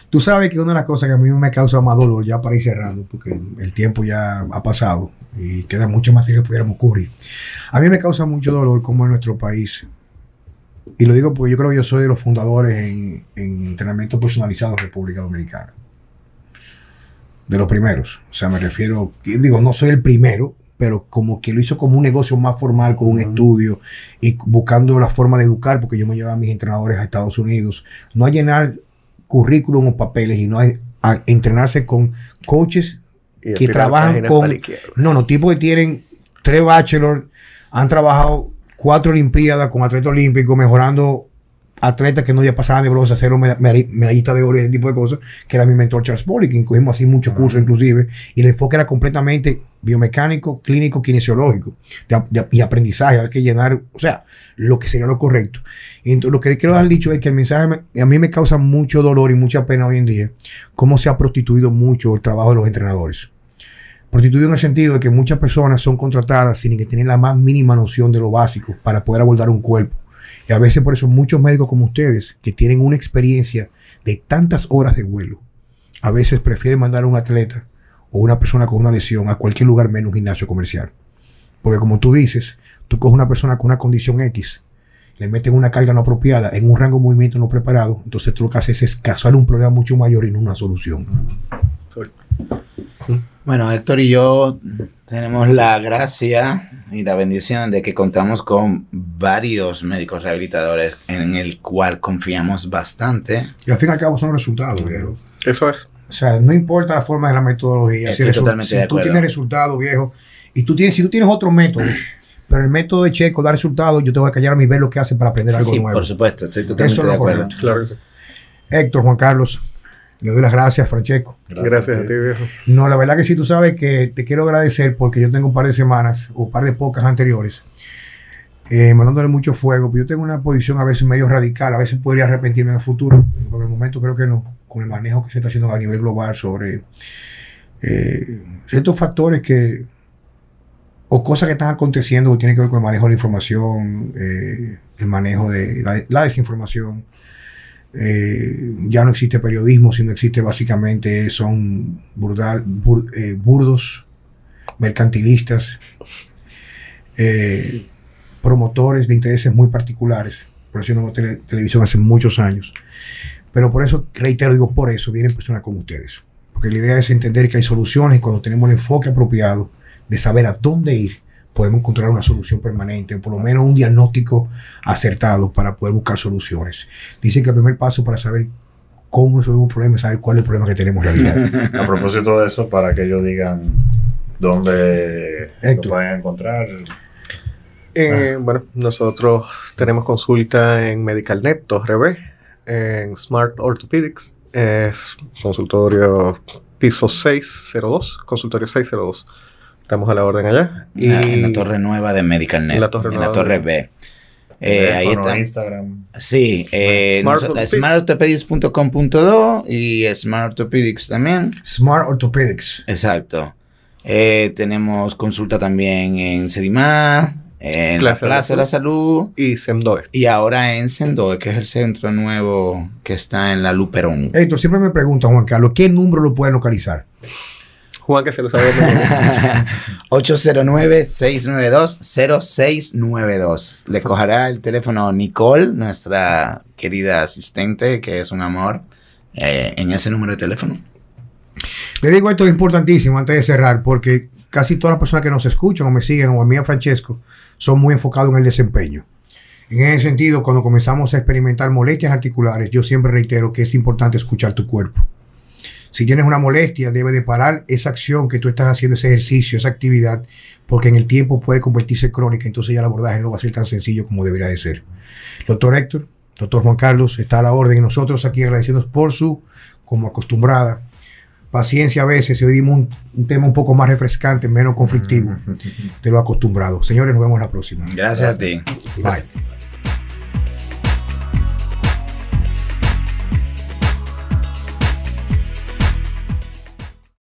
Tú sabes que una de las cosas que a mí me causa más dolor, ya para ir cerrando, porque el tiempo ya ha pasado y queda mucho más que pudiéramos cubrir. A mí me causa mucho dolor como en nuestro país, y lo digo porque yo creo que yo soy de los fundadores en, en entrenamiento personalizado en República Dominicana. De los primeros. O sea, me refiero, digo, no soy el primero, pero como que lo hizo como un negocio más formal, con un estudio y buscando la forma de educar, porque yo me llevaba a mis entrenadores a Estados Unidos, no a llenar currículum o papeles, y no a, a entrenarse con coaches, Y que trabajan con- no, no, tipos que tienen tres bachelors, han trabajado cuatro olimpiadas con atletas olímpicos, mejorando atletas que no ya pasaban de bronce a cero meda- meda- medallista de oro y ese tipo de cosas, que era mi mentor Charles Polly, que incluimos así muchos cursos inclusive, y el enfoque era completamente biomecánico, clínico, kinesiológico de- de- y aprendizaje, hay que llenar, o sea, lo que sería lo correcto. Y entonces, lo que quiero dar dicho es que el mensaje me- a mí me causa mucho dolor y mucha pena hoy en día, cómo se ha prostituido mucho el trabajo de los entrenadores. Prostituido en el sentido de que muchas personas son contratadas sin que tener la más mínima noción de lo básico para poder abordar un cuerpo. Y a veces por eso muchos médicos como ustedes, que tienen una experiencia de tantas horas de vuelo, a veces prefieren mandar a un atleta o una persona con una lesión a cualquier lugar menos un gimnasio comercial. Porque como tú dices, tú coges una persona con una condición X, le meten una carga no apropiada en un rango de movimiento no preparado, entonces tú lo que haces es causar un problema mucho mayor y no una solución. Bueno, Héctor y yo tenemos la gracia y la bendición de que contamos con varios médicos rehabilitadores en el cual confiamos bastante. Y al fin y al cabo son resultados, viejo. Eso es. O sea, no importa la forma de la metodología. Estoy si, totalmente si de tú acuerdo. tienes resultados, viejo, y tú tienes, si tú tienes otro método, pero el método de Checo da resultados, yo te voy a callar a mi ver lo que hace para aprender Sí, algo sí, nuevo. por supuesto, estoy totalmente Eso es de lo acuerdo. correcto. Claro que sí. Héctor, Juan Carlos, le doy las gracias, Francesco. Gracias, a ti, viejo. No, la verdad que sí, tú sabes que te quiero agradecer porque yo tengo un par de semanas o un par de pocas anteriores eh, mandándole mucho fuego. Pero yo tengo una posición a veces medio radical, a veces podría arrepentirme en el futuro. Por el momento creo que no, con el manejo que se está haciendo a nivel global sobre eh, ciertos factores que o cosas que están aconteciendo que tienen que ver con el manejo de la información, eh, el manejo de la, desinformación. Eh, ya no existe periodismo, sino existe básicamente, son eh, burdos, mercantilistas, promotores de intereses muy particulares. Por eso no televisión hace muchos años. Pero por eso, reitero, digo, por eso vienen personas como ustedes. Porque la idea es entender que hay soluciones cuando tenemos el enfoque apropiado de saber a dónde ir, podemos encontrar una solución permanente, por lo menos un diagnóstico acertado para poder buscar soluciones. Dicen que el primer paso para saber cómo resolver un problema es saber cuál es el problema que tenemos en realidad. A propósito de eso, para que ellos digan dónde Héctor. lo pueden encontrar. Eh, Bueno, nosotros tenemos consulta en MedicalNet 2RB, en Smart Orthopedics, es consultorio piso 602, consultorio 602. Estamos a la orden allá. Y Ah, en la torre nueva de MedicalNet. En la torre en nueva la torre B. Eh, ahí teléfono, está. Instagram. Sí, eh, smartorthopedics.com.do y Smart Orthopedics también. Smart Orthopedics. Exacto. Eh, tenemos consulta también en Sedimá, en Plaza la de la Plaza de la Salud y SEMDOE. y ahora en Sendoe, que es el centro nuevo que está en la Luperón. Héctor, siempre me preguntan, Juan Carlos, ¿qué número lo pueden localizar? Juan, que se lo sabe. de memoria. <laughs> 809-692-0692. Le cogerá el teléfono Nicole, nuestra querida asistente, que es un amor, eh, en ese número de teléfono. Le digo esto es importantísimo antes de cerrar, porque casi todas las personas que nos escuchan o me siguen, o a mí a Francesco, son muy enfocados en el desempeño. En ese sentido, cuando comenzamos a experimentar molestias articulares, yo siempre reitero que es importante escuchar tu cuerpo. Si tienes una molestia, debe de parar esa acción que tú estás haciendo, ese ejercicio, esa actividad, porque en el tiempo puede convertirse crónica, entonces ya el abordaje no va a ser tan sencillo como debería de ser. Doctor Héctor, doctor Juan Carlos, está a la orden y nosotros aquí agradeciendo por su, como acostumbrada, paciencia a veces, hoy dimos un, un tema un poco más refrescante, menos conflictivo de lo acostumbrado. Señores, nos vemos la próxima. Gracias a ti. Bye.